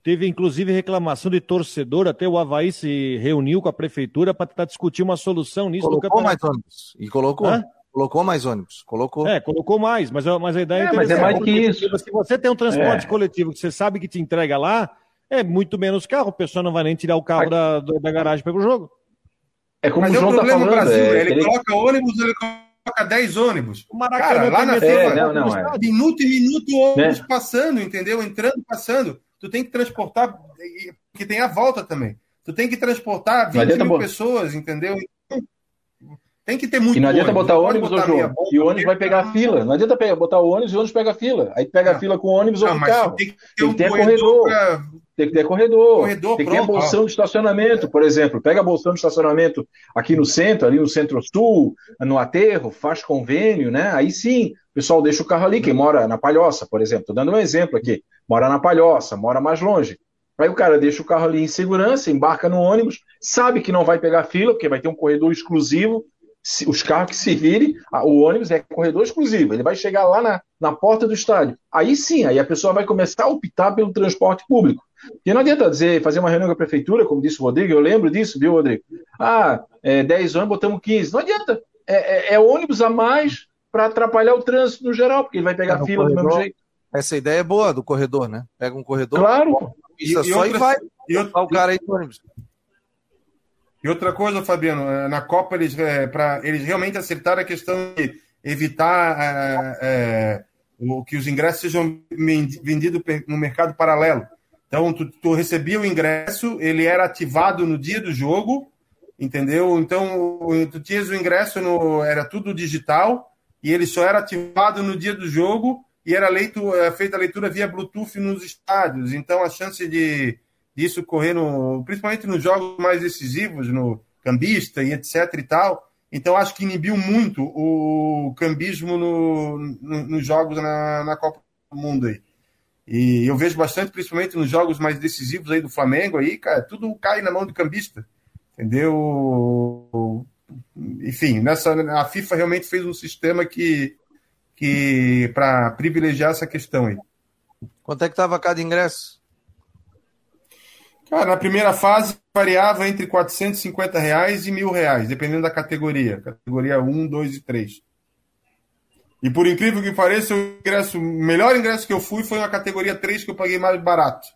Teve inclusive reclamação de torcedor, até o Havaí se reuniu com a prefeitura para tentar discutir uma solução nisso colocou mais ônibus. E colocou. Hã? Colocou mais ônibus. Colocou. É, colocou mais, mas, mas a ideia é, é mas é mais que isso. Se você tem um transporte é. coletivo que você sabe que te entrega lá, é muito menos carro. O pessoal não vai nem tirar o carro da, da garagem para o jogo. É como Mas o João é o tá problema tá falando, no Brasil. É, ele, ele coloca ônibus, ele coloca 10 ônibus. O Maracanã Cara, lá na é, não, não, é. minuto e minuto ônibus né? passando, entendeu? Entrando, passando. Tu tem que transportar, porque tem a volta também. Tu tem que transportar 20 mil pessoas, entendeu? Tem que ter muito. E não adianta ônibus. botar ônibus, botar João, e o ônibus vai pegar a fila. Não adianta pegar, botar o ônibus e o ônibus pega a fila. Aí pega a fila com o ônibus não, ou com o carro. Tem que ter, tem que ter um corredor. Pra... Tem que ter corredor. corredor tem que ter bolsão de estacionamento, por exemplo. Pega a bolsão de estacionamento aqui no centro, ali no centro-sul, no aterro, faz convênio, né? Aí sim, o pessoal deixa o carro ali. Quem mora na Palhoça, por exemplo, estou dando um exemplo aqui. Mora na Palhoça, mora mais longe. Aí o cara deixa o carro ali em segurança, embarca no ônibus, sabe que não vai pegar fila, porque vai ter um corredor exclusivo os carros que se virem, o ônibus é corredor exclusivo, ele vai chegar lá na, na porta do estádio. Aí sim, aí a pessoa vai começar a optar pelo transporte público. E não adianta dizer, fazer uma reunião com a prefeitura, como disse o Rodrigo, eu lembro disso, viu, Rodrigo? Ah, é, 10 ônibus, botamos 15. Não adianta. É, é, é ônibus a mais para atrapalhar o trânsito no geral, porque ele vai pegar é, fila corredor, do mesmo jeito. Essa ideia é boa do corredor, né? Pega um corredor, claro. e, e só e vai. E o cara aí do ônibus. E outra coisa, Fabiano, é, na Copa eles, é, para eles realmente acertaram a questão de evitar é, é, o, que os ingressos sejam vendidos no mercado paralelo. Então, tu, tu recebia o ingresso, ele era ativado no dia do jogo, entendeu? Então, tu tinhas o ingresso, no, era tudo digital, e ele só era ativado no dia do jogo, e era leito, feita a leitura via Bluetooth nos estádios. Então, a chance de disso correr, no, principalmente nos jogos mais decisivos, no cambista e etc e tal. Então, acho que inibiu muito o cambismo no, no, nos jogos na, na Copa do Mundo aí. E eu vejo bastante, principalmente nos jogos mais decisivos aí do Flamengo, aí, cara, tudo cai na mão do cambista. Entendeu? Enfim, nessa, a FIFA realmente fez um sistema que, que para privilegiar essa questão aí. Quanto é que estava cada ingresso? Cara, na primeira fase variava entre 450 reais e mil reais, dependendo da categoria. Categoria 1, 2 e 3. E por incrível que pareça, o ingresso, o melhor ingresso que eu fui foi na categoria 3 que eu paguei mais barato.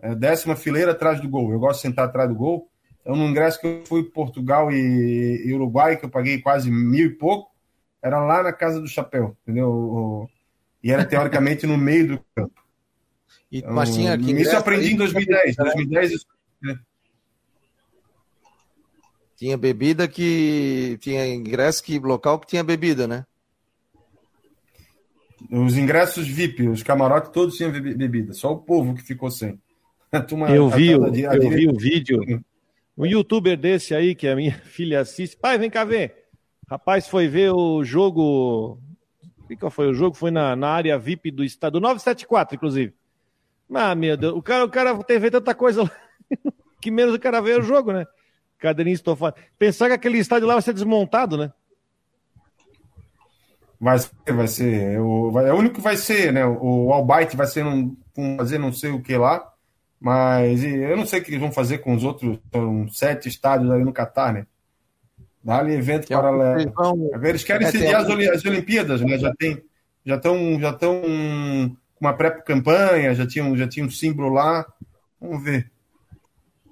É, décima fileira atrás do gol. Eu gosto de sentar atrás do gol. Então, no ingresso que eu fui Portugal e, e Uruguai, que eu paguei quase mil e pouco, era lá na Casa do Chapéu, entendeu? E era teoricamente no meio do campo. E, então, mas tinha aqui. Isso eu aprendi em 2010. 2010 isso, né? Tinha bebida que. Tinha ingresso que local que tinha bebida, né? Os ingressos VIP, os camarotes todos tinham bebida, só o povo que ficou sem. (laughs) eu vi, eu, eu vi o vídeo. Um youtuber desse aí, que a minha (laughs) filha assiste. Pai, vem cá ver. Rapaz foi ver o jogo. O que foi o jogo? Foi na, na área VIP do estado. 974, inclusive. Ah, meu Deus. O cara, o cara tem feito tanta coisa lá. (laughs) que menos o cara vê o jogo, né? Cadeirinho estofado. Pensar que aquele estádio lá vai ser desmontado, né? Vai ser, vai ser. O, vai, é o único que vai ser, né? O Albright vai ser um, um, fazer não sei o que lá. Mas eu não sei o que eles vão fazer com os outros são sete estádios ali no Catar, né? Dá-lhe evento que paralelo. Eles, vão... eles querem é, sediar as, as Olimpíadas, né? Já tem, já estão já estão uma pré-campanha, já tinham já tinha um símbolo lá. Vamos ver.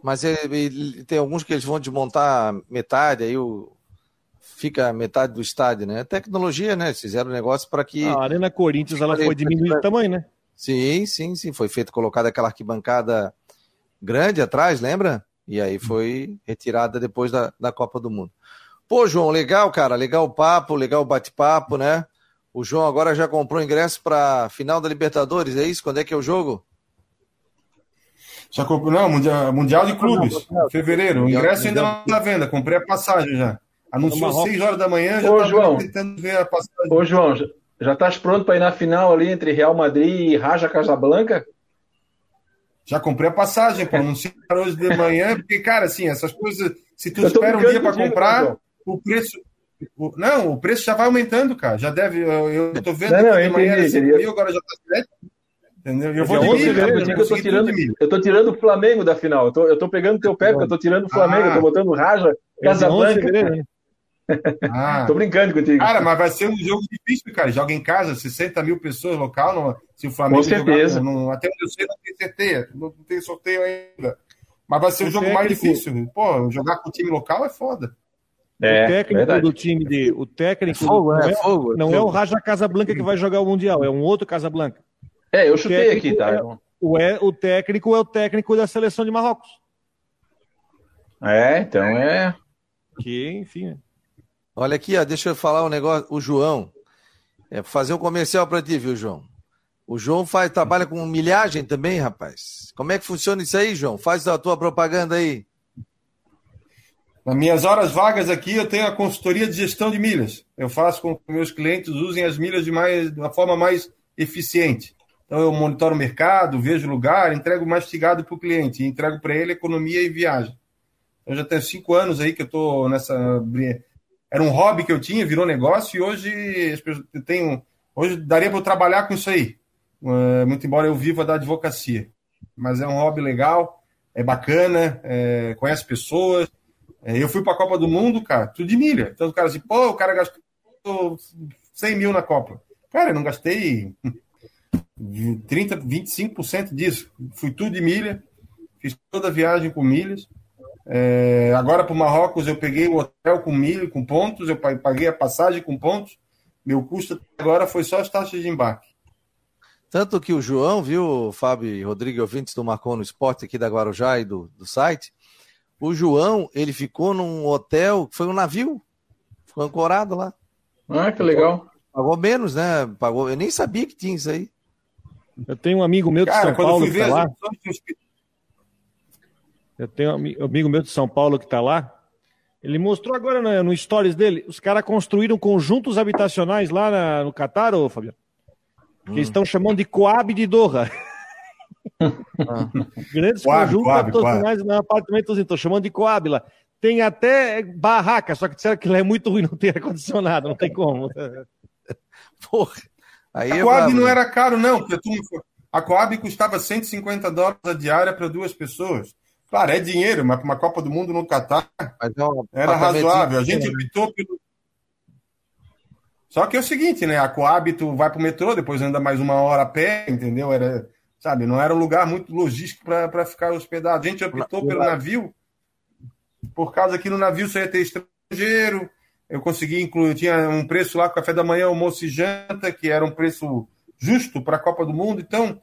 Mas ele, ele, tem alguns que eles vão desmontar metade, aí o, fica metade do estádio, né? Tecnologia, né? Fizeram um negócio para que. A Arena Corinthians ela foi diminuindo de tamanho, né? Sim, sim, sim. Foi feito, colocada aquela arquibancada grande atrás, lembra? E aí foi retirada depois da, da Copa do Mundo. Pô, João, legal, cara. Legal o papo, legal o bate-papo, né? O João agora já comprou ingresso para final da Libertadores, é isso? Quando é que é o jogo? Já comprou, não, Mundial, mundial de Clubes, não, não, fevereiro. O ingresso ainda não está à venda, comprei a passagem já. Anunciou 6 horas da manhã, já estava tentando ver a passagem. Ô, João, já estás pronto para ir na final ali entre Real Madrid e Raja Casablanca? Já comprei a passagem, para anunciar hoje de manhã, porque, cara, assim, essas coisas, se tu espera um dia para comprar, o preço. O, não, o preço já vai aumentando, cara. Já deve. Eu, eu tô vendo não, não, de manhã era 5 mil, agora já está 7. Entendeu? Eu vou de milho, eu, eu, tô tirando, eu tô tirando o Flamengo da final. Eu tô, eu tô pegando teu pé, porque eu tô tirando o Flamengo, ah, eu tô botando Raja, Casablanca. (laughs) Ah, Tô brincando contigo. Cara, mas vai ser um jogo difícil, cara. Joga em casa, 60 mil pessoas local. Não, se o Flamengo Com certeza. Jogar, não, até onde eu sei, não tem certeza. Não tem sorteio ainda. Mas vai ser o, o jogo mais difícil. Pô, jogar com o time local é foda. É, o técnico verdade. do time de. O técnico. É fogo, não, é, é, fogo, não é, é o Raja Casablanca que vai jogar o Mundial, é um outro Casablanca. É, eu chutei aqui, tá? É, o, é, o técnico é o técnico da seleção de Marrocos. É, então é. Que, enfim. Olha aqui, ó, deixa eu falar um negócio. O João, é fazer um comercial para ti, viu, João? O João faz, trabalha com milhagem também, rapaz. Como é que funciona isso aí, João? Faz a tua propaganda aí. Nas minhas horas vagas aqui, eu tenho a consultoria de gestão de milhas. Eu faço com que meus clientes usem as milhas de, mais, de uma forma mais eficiente. Então, eu monitoro o mercado, vejo o lugar, entrego mastigado para o cliente, entrego para ele economia e viagem. Eu já tenho cinco anos aí que eu estou nessa era um hobby que eu tinha, virou negócio e hoje eu tenho, hoje daria para eu trabalhar com isso aí. Uh, muito embora eu viva da advocacia, mas é um hobby legal, é bacana, é, conhece pessoas. É, eu fui para a Copa do Mundo, cara, tudo de milha. Então o cara assim, pô, o cara gastou 100 mil na Copa. Cara, eu não gastei (laughs) 30, 25% disso. Fui tudo de milha, fiz toda a viagem com milhas. É, agora para o Marrocos eu peguei o hotel com milho, com pontos, eu paguei a passagem com pontos. Meu custo agora foi só as taxas de embarque. Tanto que o João, viu, Fábio e Rodrigo ouvintes do Marcon no Esporte aqui da Guarujá e do, do site, o João, ele ficou num hotel, foi um navio, ficou ancorado lá. Ah, que legal. Pagou menos, né? Pagou, eu nem sabia que tinha isso aí. Eu tenho um amigo meu de Cara, São Paulo que tá lá. Eu tenho um amigo meu de São Paulo que está lá. Ele mostrou agora no, no stories dele. Os caras construíram conjuntos habitacionais lá na, no Catar, ô Fabiano. Que hum. eles estão chamando de Coab de Doha. (laughs) Ah. Grandes Coab, conjuntos Coab, habitacionais Coab. no apartamento. Estão chamando de Coab lá. Tem até barraca, só que disseram que lá é muito ruim não ter ar-condicionado, não tem como. (laughs) Porra. Aí a Coab não né? era caro, não. A Coab custava 150 dólares a diária para duas pessoas. Claro, é dinheiro, mas para uma Copa do Mundo no Catar era razoável. A gente optou pelo. Só que é o seguinte, né? A Coab, tu vai para o metrô, depois anda mais uma hora a pé, entendeu? Era, sabe, não era um lugar muito logístico para ficar hospedado. A gente optou pelo navio, por causa que no navio só ia ter estrangeiro. Eu consegui incluir, tinha um preço lá, café da manhã, almoço e janta, que era um preço justo para a Copa do Mundo. Então,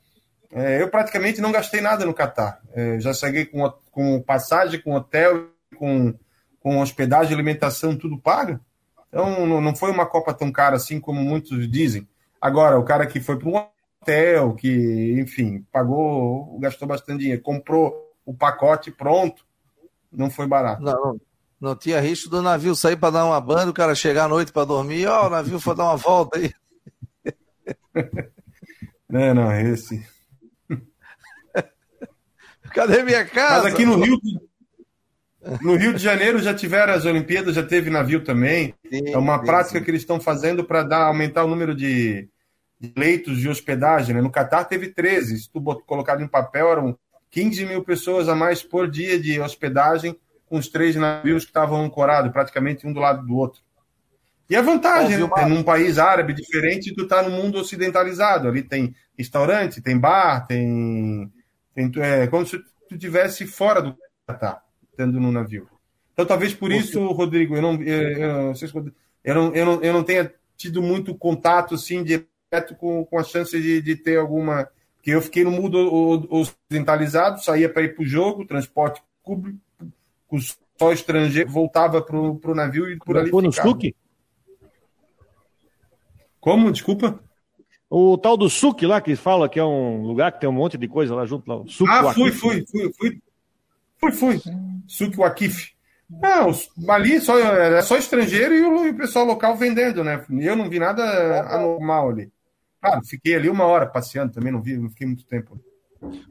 é, eu praticamente não gastei nada no Catar. É, já cheguei com, com passagem, com hotel, com, com hospedagem, alimentação, tudo pago. Então não, não foi uma Copa tão cara assim como muitos dizem. Agora, o cara que foi para um hotel, que, enfim, pagou, gastou bastante dinheiro, comprou o pacote pronto, não foi barato. Não, não, não tinha risco do navio sair para dar uma banda, o cara chegar à noite para dormir, ó, oh, o navio foi dar uma volta aí. (laughs) não, não, esse. (laughs) Cadê minha casa? Mas aqui no Rio, no Rio de Janeiro já tiveram as Olimpíadas, já teve navio também. Sim, é uma sim, prática sim. que eles estão fazendo para dar aumentar o número de, de, leitos de hospedagem. Né? No Catar teve 13. Se tu colocado em papel, eram 15 mil pessoas a mais por dia de hospedagem com os três navios que estavam ancorados, praticamente um do lado do outro. E a vantagem, né? num país árabe diferente, tu tá no mundo ocidentalizado. Ali tem restaurante, tem bar, tem tem, é como se tu tivesse fora do Catar, estando no navio. Então, talvez por Você... isso, Rodrigo, eu não, eu, eu, eu, não, eu, não, eu não tenha tido muito contato assim, direto com, com a chance de, de ter alguma. que eu fiquei no mundo ocidentalizado, saía para ir para o jogo, transporte público, só estrangeiro, voltava para o navio e por ali. Foi no SUC? Como? Desculpa? O tal do SUC lá, que fala que é um lugar que tem um monte de coisa lá junto. Lá, Suc, ah, fui, fui, fui, fui. Fui, fui. SUC Wakif. Não, ali só, era só estrangeiro e o, e o, pessoal local vendendo, né? Eu não vi nada anormal ali. Claro, fiquei ali uma hora passeando também, não vi, não fiquei muito tempo.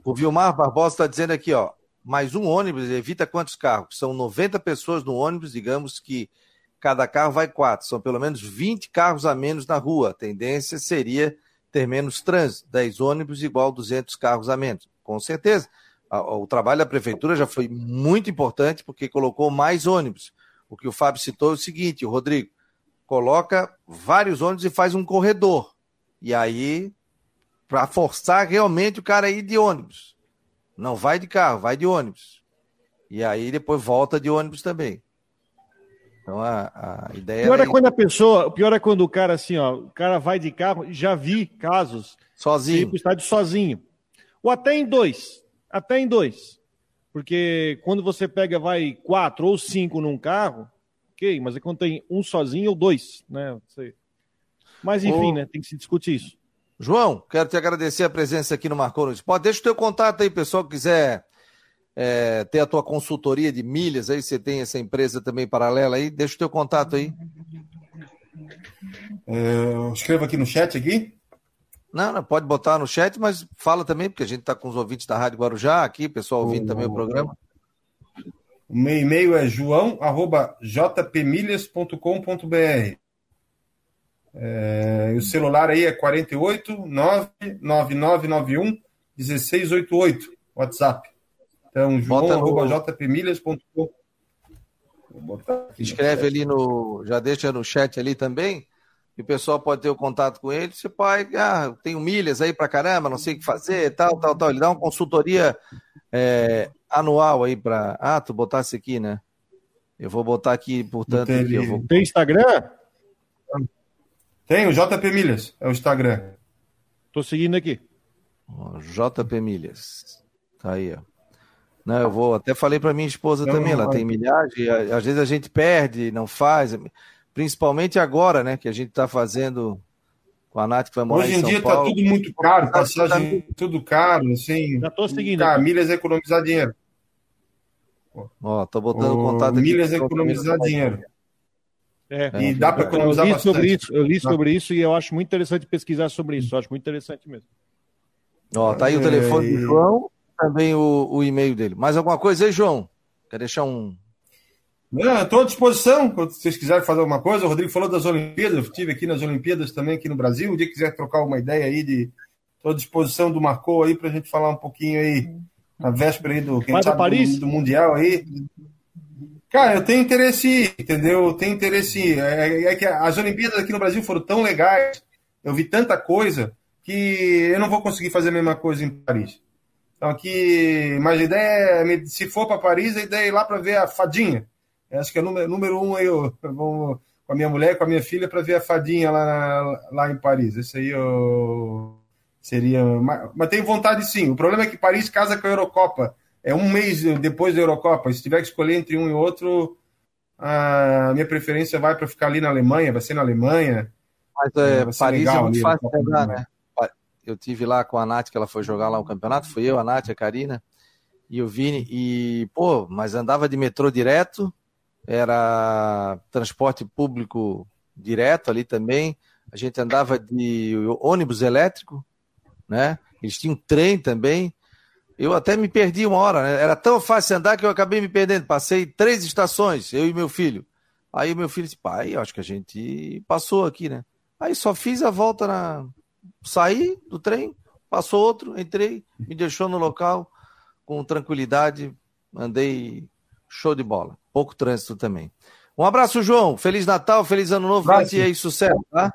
O Vilmar Barbosa está dizendo aqui, ó, mais um ônibus evita quantos carros? São 90 pessoas no ônibus, digamos que cada carro vai quatro, são pelo menos 20 carros a menos na rua. A tendência seria ter menos trânsito, 10 ônibus igual 200 carros a menos. Com certeza. O trabalho da prefeitura já foi muito importante porque colocou mais ônibus. O que o Fábio citou é o seguinte, o Rodrigo, coloca vários ônibus e faz um corredor. E aí, para forçar realmente o cara a ir de ônibus. Não vai de carro, vai de ônibus. E aí depois volta de ônibus também. Então a, a ideia. O pior é quando a pessoa. O pior é quando o cara, assim, ó, o cara vai de carro, já vi casos. Sozinho. Pro estádio sozinho. Ou até em dois. Até em dois. Porque quando você pega, vai quatro ou cinco num carro, ok, mas é quando tem um sozinho ou dois, né? Mas enfim, Ô... né? Tem que se discutir isso. João, quero te agradecer a presença aqui no Marcou no Esporte. Deixa o teu contato aí, pessoal, que quiser é, ter a tua consultoria de milhas aí, você tem essa empresa também paralela aí, deixa o teu contato aí. É, escreva aqui no chat aqui. Não, não, pode botar no chat, mas fala também, porque a gente está com os ouvintes da Rádio Guarujá aqui, pessoal ouvindo o... também o programa. O meu e-mail é joão.jpmilhas.com.br. É, o celular aí é 48 99991 1688, WhatsApp. Então, joão.jpmilhas.com. Escreve ali no. Já deixa no chat ali também. E o pessoal pode ter o contato com ele. Você pode. Ah, tenho milhas aí pra caramba, não sei o que fazer, tal, tal, tal. Ele dá uma consultoria é, anual aí para. Ah, tu botasse aqui, né? Eu vou botar aqui, portanto. Aqui, vou... Tem Instagram? Tem, o JP Milhas, é o Instagram. Tô seguindo aqui. JP Milhas. Tá aí, ó. Não, eu vou. Até falei para minha esposa não, também, ela tem milhagem, às vezes a gente perde, não faz, principalmente agora, né, que a gente está fazendo com a Nath que vai morar Hoje em, em dia está tudo muito caro, passagem tá... tudo caro, assim. Já estou seguindo. Tá, milhas é economizar dinheiro. Ó, tô botando o contato aqui. Milhas é economizar dinheiro. É. E dá para economizar eu li bastante. sobre isso, eu li sobre isso e eu acho muito interessante pesquisar sobre isso. Eu acho muito interessante mesmo. Ó, tá aí o telefone do É, e- João, também o, o e-mail dele. Mais alguma coisa aí, João? Quer deixar um. Não, estou à disposição, quando vocês quiserem fazer alguma coisa. O Rodrigo falou das Olimpíadas, eu estive aqui nas Olimpíadas também, aqui no Brasil. Um dia que quiser trocar uma ideia aí, de estou à disposição do Marcou aí para a gente falar um pouquinho aí, na véspera aí do, quem sabe, Paris? do, do Mundial aí. Cara, eu tenho interesse, entendeu? Eu tenho interesse. ir. É, é que as Olimpíadas aqui no Brasil foram tão legais, eu vi tanta coisa, que eu não vou conseguir fazer a mesma coisa em Paris. Então aqui, mas a ideia é, se for para Paris, a ideia é ir lá para ver a fadinha. Eu acho que é número, número um eu, eu vou com a minha mulher, com a minha filha, para ver a fadinha lá, lá em Paris. Esse aí eu, seria. Mas, mas tenho vontade sim. O problema é que Paris casa com a Eurocopa. É um mês depois da Eurocopa. Se tiver que escolher entre um e outro, a minha preferência vai para ficar ali na Alemanha, vai ser na Alemanha. Mas é, ser Paris legal é muito fácil Mundo. né? Eu tive lá com a Nath, que ela foi jogar lá o campeonato, fui eu, a Nath, a Karina e o Vini, e, pô, mas andava de metrô direto, era transporte público direto ali também, a gente andava de ônibus elétrico, né? Eles tinham trem também. Eu até me perdi uma hora, né? Era tão fácil andar que eu acabei me perdendo. Passei três estações, eu e meu filho. Aí o meu filho disse, pai, acho que a gente passou aqui, né? Aí só fiz a volta na. Saí do trem, passou outro, entrei, me deixou no local com tranquilidade, andei show de bola. Pouco trânsito também. Um abraço, João. Feliz Natal, feliz Ano Novo pra ti aí, sucesso, tá?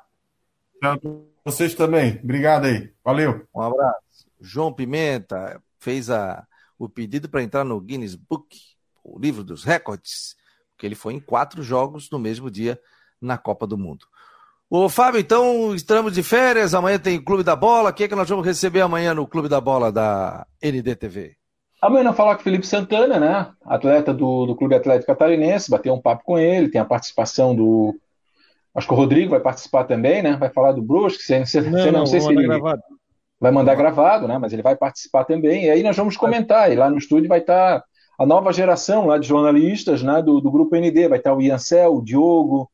Vocês também. Obrigado aí. Valeu. Um abraço. João Pimenta fez a, o pedido para entrar no Guinness Book, o livro dos recordes, porque ele foi em quatro jogos no mesmo dia na Copa do Mundo. Ô, Fábio, então estamos de férias, amanhã tem Clube da Bola. O que é que nós vamos receber amanhã no Clube da Bola da NDTV? Amanhã não falar com o Felipe Santana, né? Atleta do, do Clube Atlético Catarinense, bater um papo com ele, tem a participação do. Acho que o Rodrigo vai participar também, né? Vai falar do Brusque, você, você, Não, não, não, sei se mandar ele gravado. Vai mandar gravado, né? Mas ele vai participar também. E aí nós vamos comentar. E lá no estúdio vai estar a nova geração lá de jornalistas, né? Do, do Grupo ND. Vai estar o Iancel, o Diogo,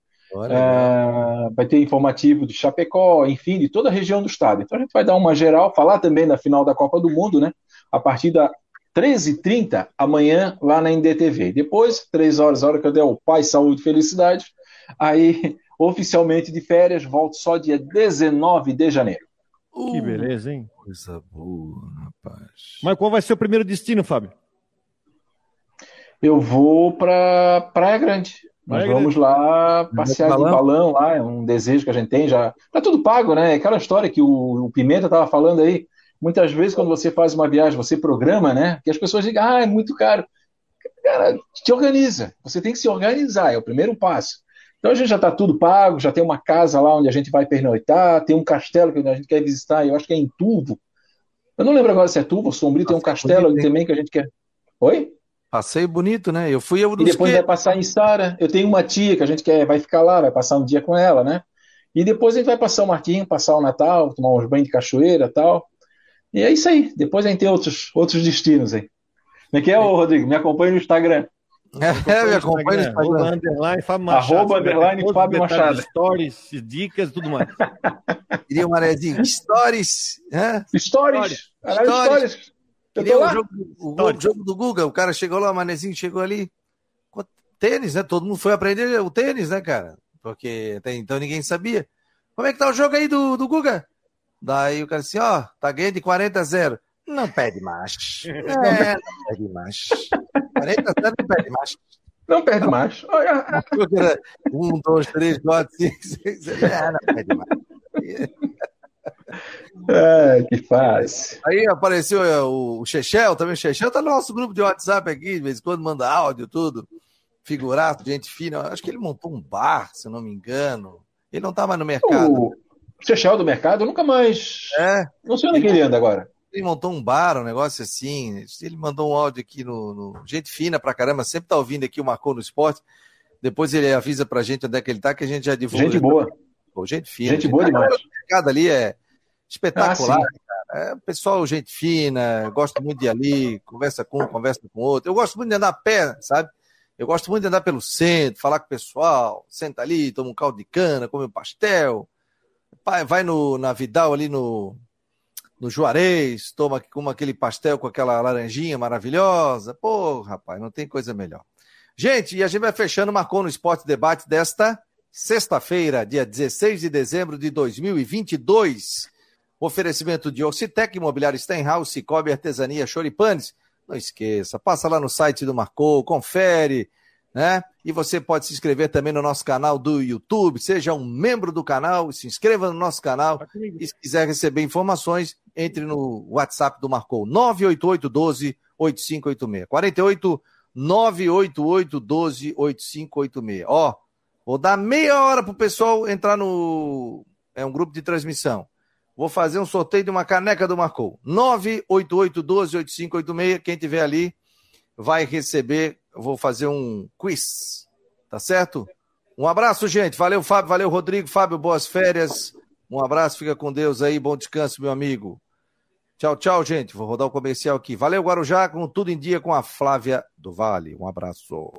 é, vai ter informativo de Chapecó, enfim, de toda a região do estado. Então a gente vai dar uma geral, falar também da final da Copa do Mundo, né? A partir da 13h30 amanhã lá na NDTV. Depois, 3 horas, a hora que eu der o Pai, Saúde e Felicidade, aí (laughs) oficialmente de férias, volto só dia 19 de janeiro. Que beleza, hein? Coisa boa, rapaz. Mas qual vai ser o primeiro destino, Fábio? Eu vou para Praia Grande. Nós Praia vamos lá passear de balão? balão lá, é um desejo que a gente tem já. Tá tudo pago, né? Aquela história que o, o Pimenta estava falando aí. Muitas vezes, quando você faz uma viagem, você programa, né? Que as pessoas digam, ah, é muito caro. Cara, te organiza. Você tem que se organizar, é o primeiro passo. Então a gente já está tudo pago, já tem uma casa lá onde a gente vai pernoitar, tem um castelo que a gente quer visitar, eu acho que é em Turvo. Eu não lembro agora se é Turvo ou Sombrio, tem um castelo ali também que a gente quer. Oi? Passeio bonito, né? Eu fui eu E dos depois que... vai passar em Sara. Eu tenho uma tia que a gente quer, vai ficar lá, vai passar um dia com ela, né? E depois a gente vai passar o Martinho, passar o Natal, tomar uns banhos de cachoeira e tal. E é isso aí. Depois a gente tem outros, outros destinos aí. Como é que é, ô, Rodrigo? Me acompanha no Instagram. (laughs) É, me acompanha no Arroba, underline, Fábio Machado. Arroba, underline, os Fábio Machado. Stories, dicas e tudo mais. (laughs) Queria o Marezinho. Stories. Né? Stories. Caralho, Stories. stories. Eu Queria tô o lá. jogo, o, Stories. jogo do Guga. O cara chegou lá, o Manezinho chegou ali. Tênis, né? Todo mundo foi aprender o tênis, né, cara? Porque até então ninguém sabia. Como é que tá o jogo aí do, do Guga? Daí o cara assim, ó, tá ganhando de 40 a 0. Não pede mais. É, não pede mais. 40 a 0 não pede mais. Não perde mais. Olha, Um, dois, três, quatro, cinco, seis. É, não pede mais. é, que faz. Aí apareceu é, o Chechel, também o Chechel tá no nosso grupo de WhatsApp aqui, de vez em quando manda áudio, tudo. Figuraço, gente fina. Acho que ele montou um bar, se eu não me engano. Ele não tá mais no mercado. O Chechel do mercado, nunca mais. É, Não sei onde é ele anda agora. Ele montou um bar, um negócio assim. Ele mandou um áudio aqui no. no- Gente fina pra caramba, sempre tá ouvindo aqui o Marcou no Esporte. Depois ele avisa pra gente onde é que ele tá, que a gente já divulga. Gente boa. Pô, gente fina. Gente boa A demais. do mercado ali é espetacular. Ah. É, pessoal, gente fina, gosto muito de ir ali, conversa com um, conversa com outro. Eu gosto muito de andar a pé, sabe? Eu gosto muito de andar pelo centro, falar com o pessoal, senta ali, toma um caldo de cana, come um pastel, vai no, na Vidal ali no, no Juarez, toma como aquele pastel com aquela laranjinha maravilhosa. Pô, rapaz, não tem coisa melhor. Gente, e a gente vai fechando, marcou no Esporte Debate desta sexta-feira, dia 16 de dezembro de 2022. Oferecimento de Ocitec, Imobiliário Stenhouse, Cicobi Artesania Choripanes. Não esqueça, passa lá no site do Marcou, confere, né? E você pode se inscrever também no nosso canal do YouTube, seja um membro do canal, se inscreva no nosso canal. E se quiser receber informações, entre no WhatsApp do Marcou, 988 12 8586. 48 988 12 8586. Ó, vou dar meia hora pro pessoal entrar no. É um grupo de transmissão. Vou fazer um sorteio de uma caneca do Marcou. 988-12-8586. Quem tiver ali vai receber. Vou fazer um quiz. Tá certo? Um abraço, gente. Valeu, Fábio. Valeu, Rodrigo. Fábio, boas férias. Um abraço. Fica com Deus aí. Bom descanso, meu amigo. Tchau, tchau, gente. Vou rodar o comercial aqui. Valeu, Guarujá. Com tudo em dia com a Flávia do Vale. Um abraço.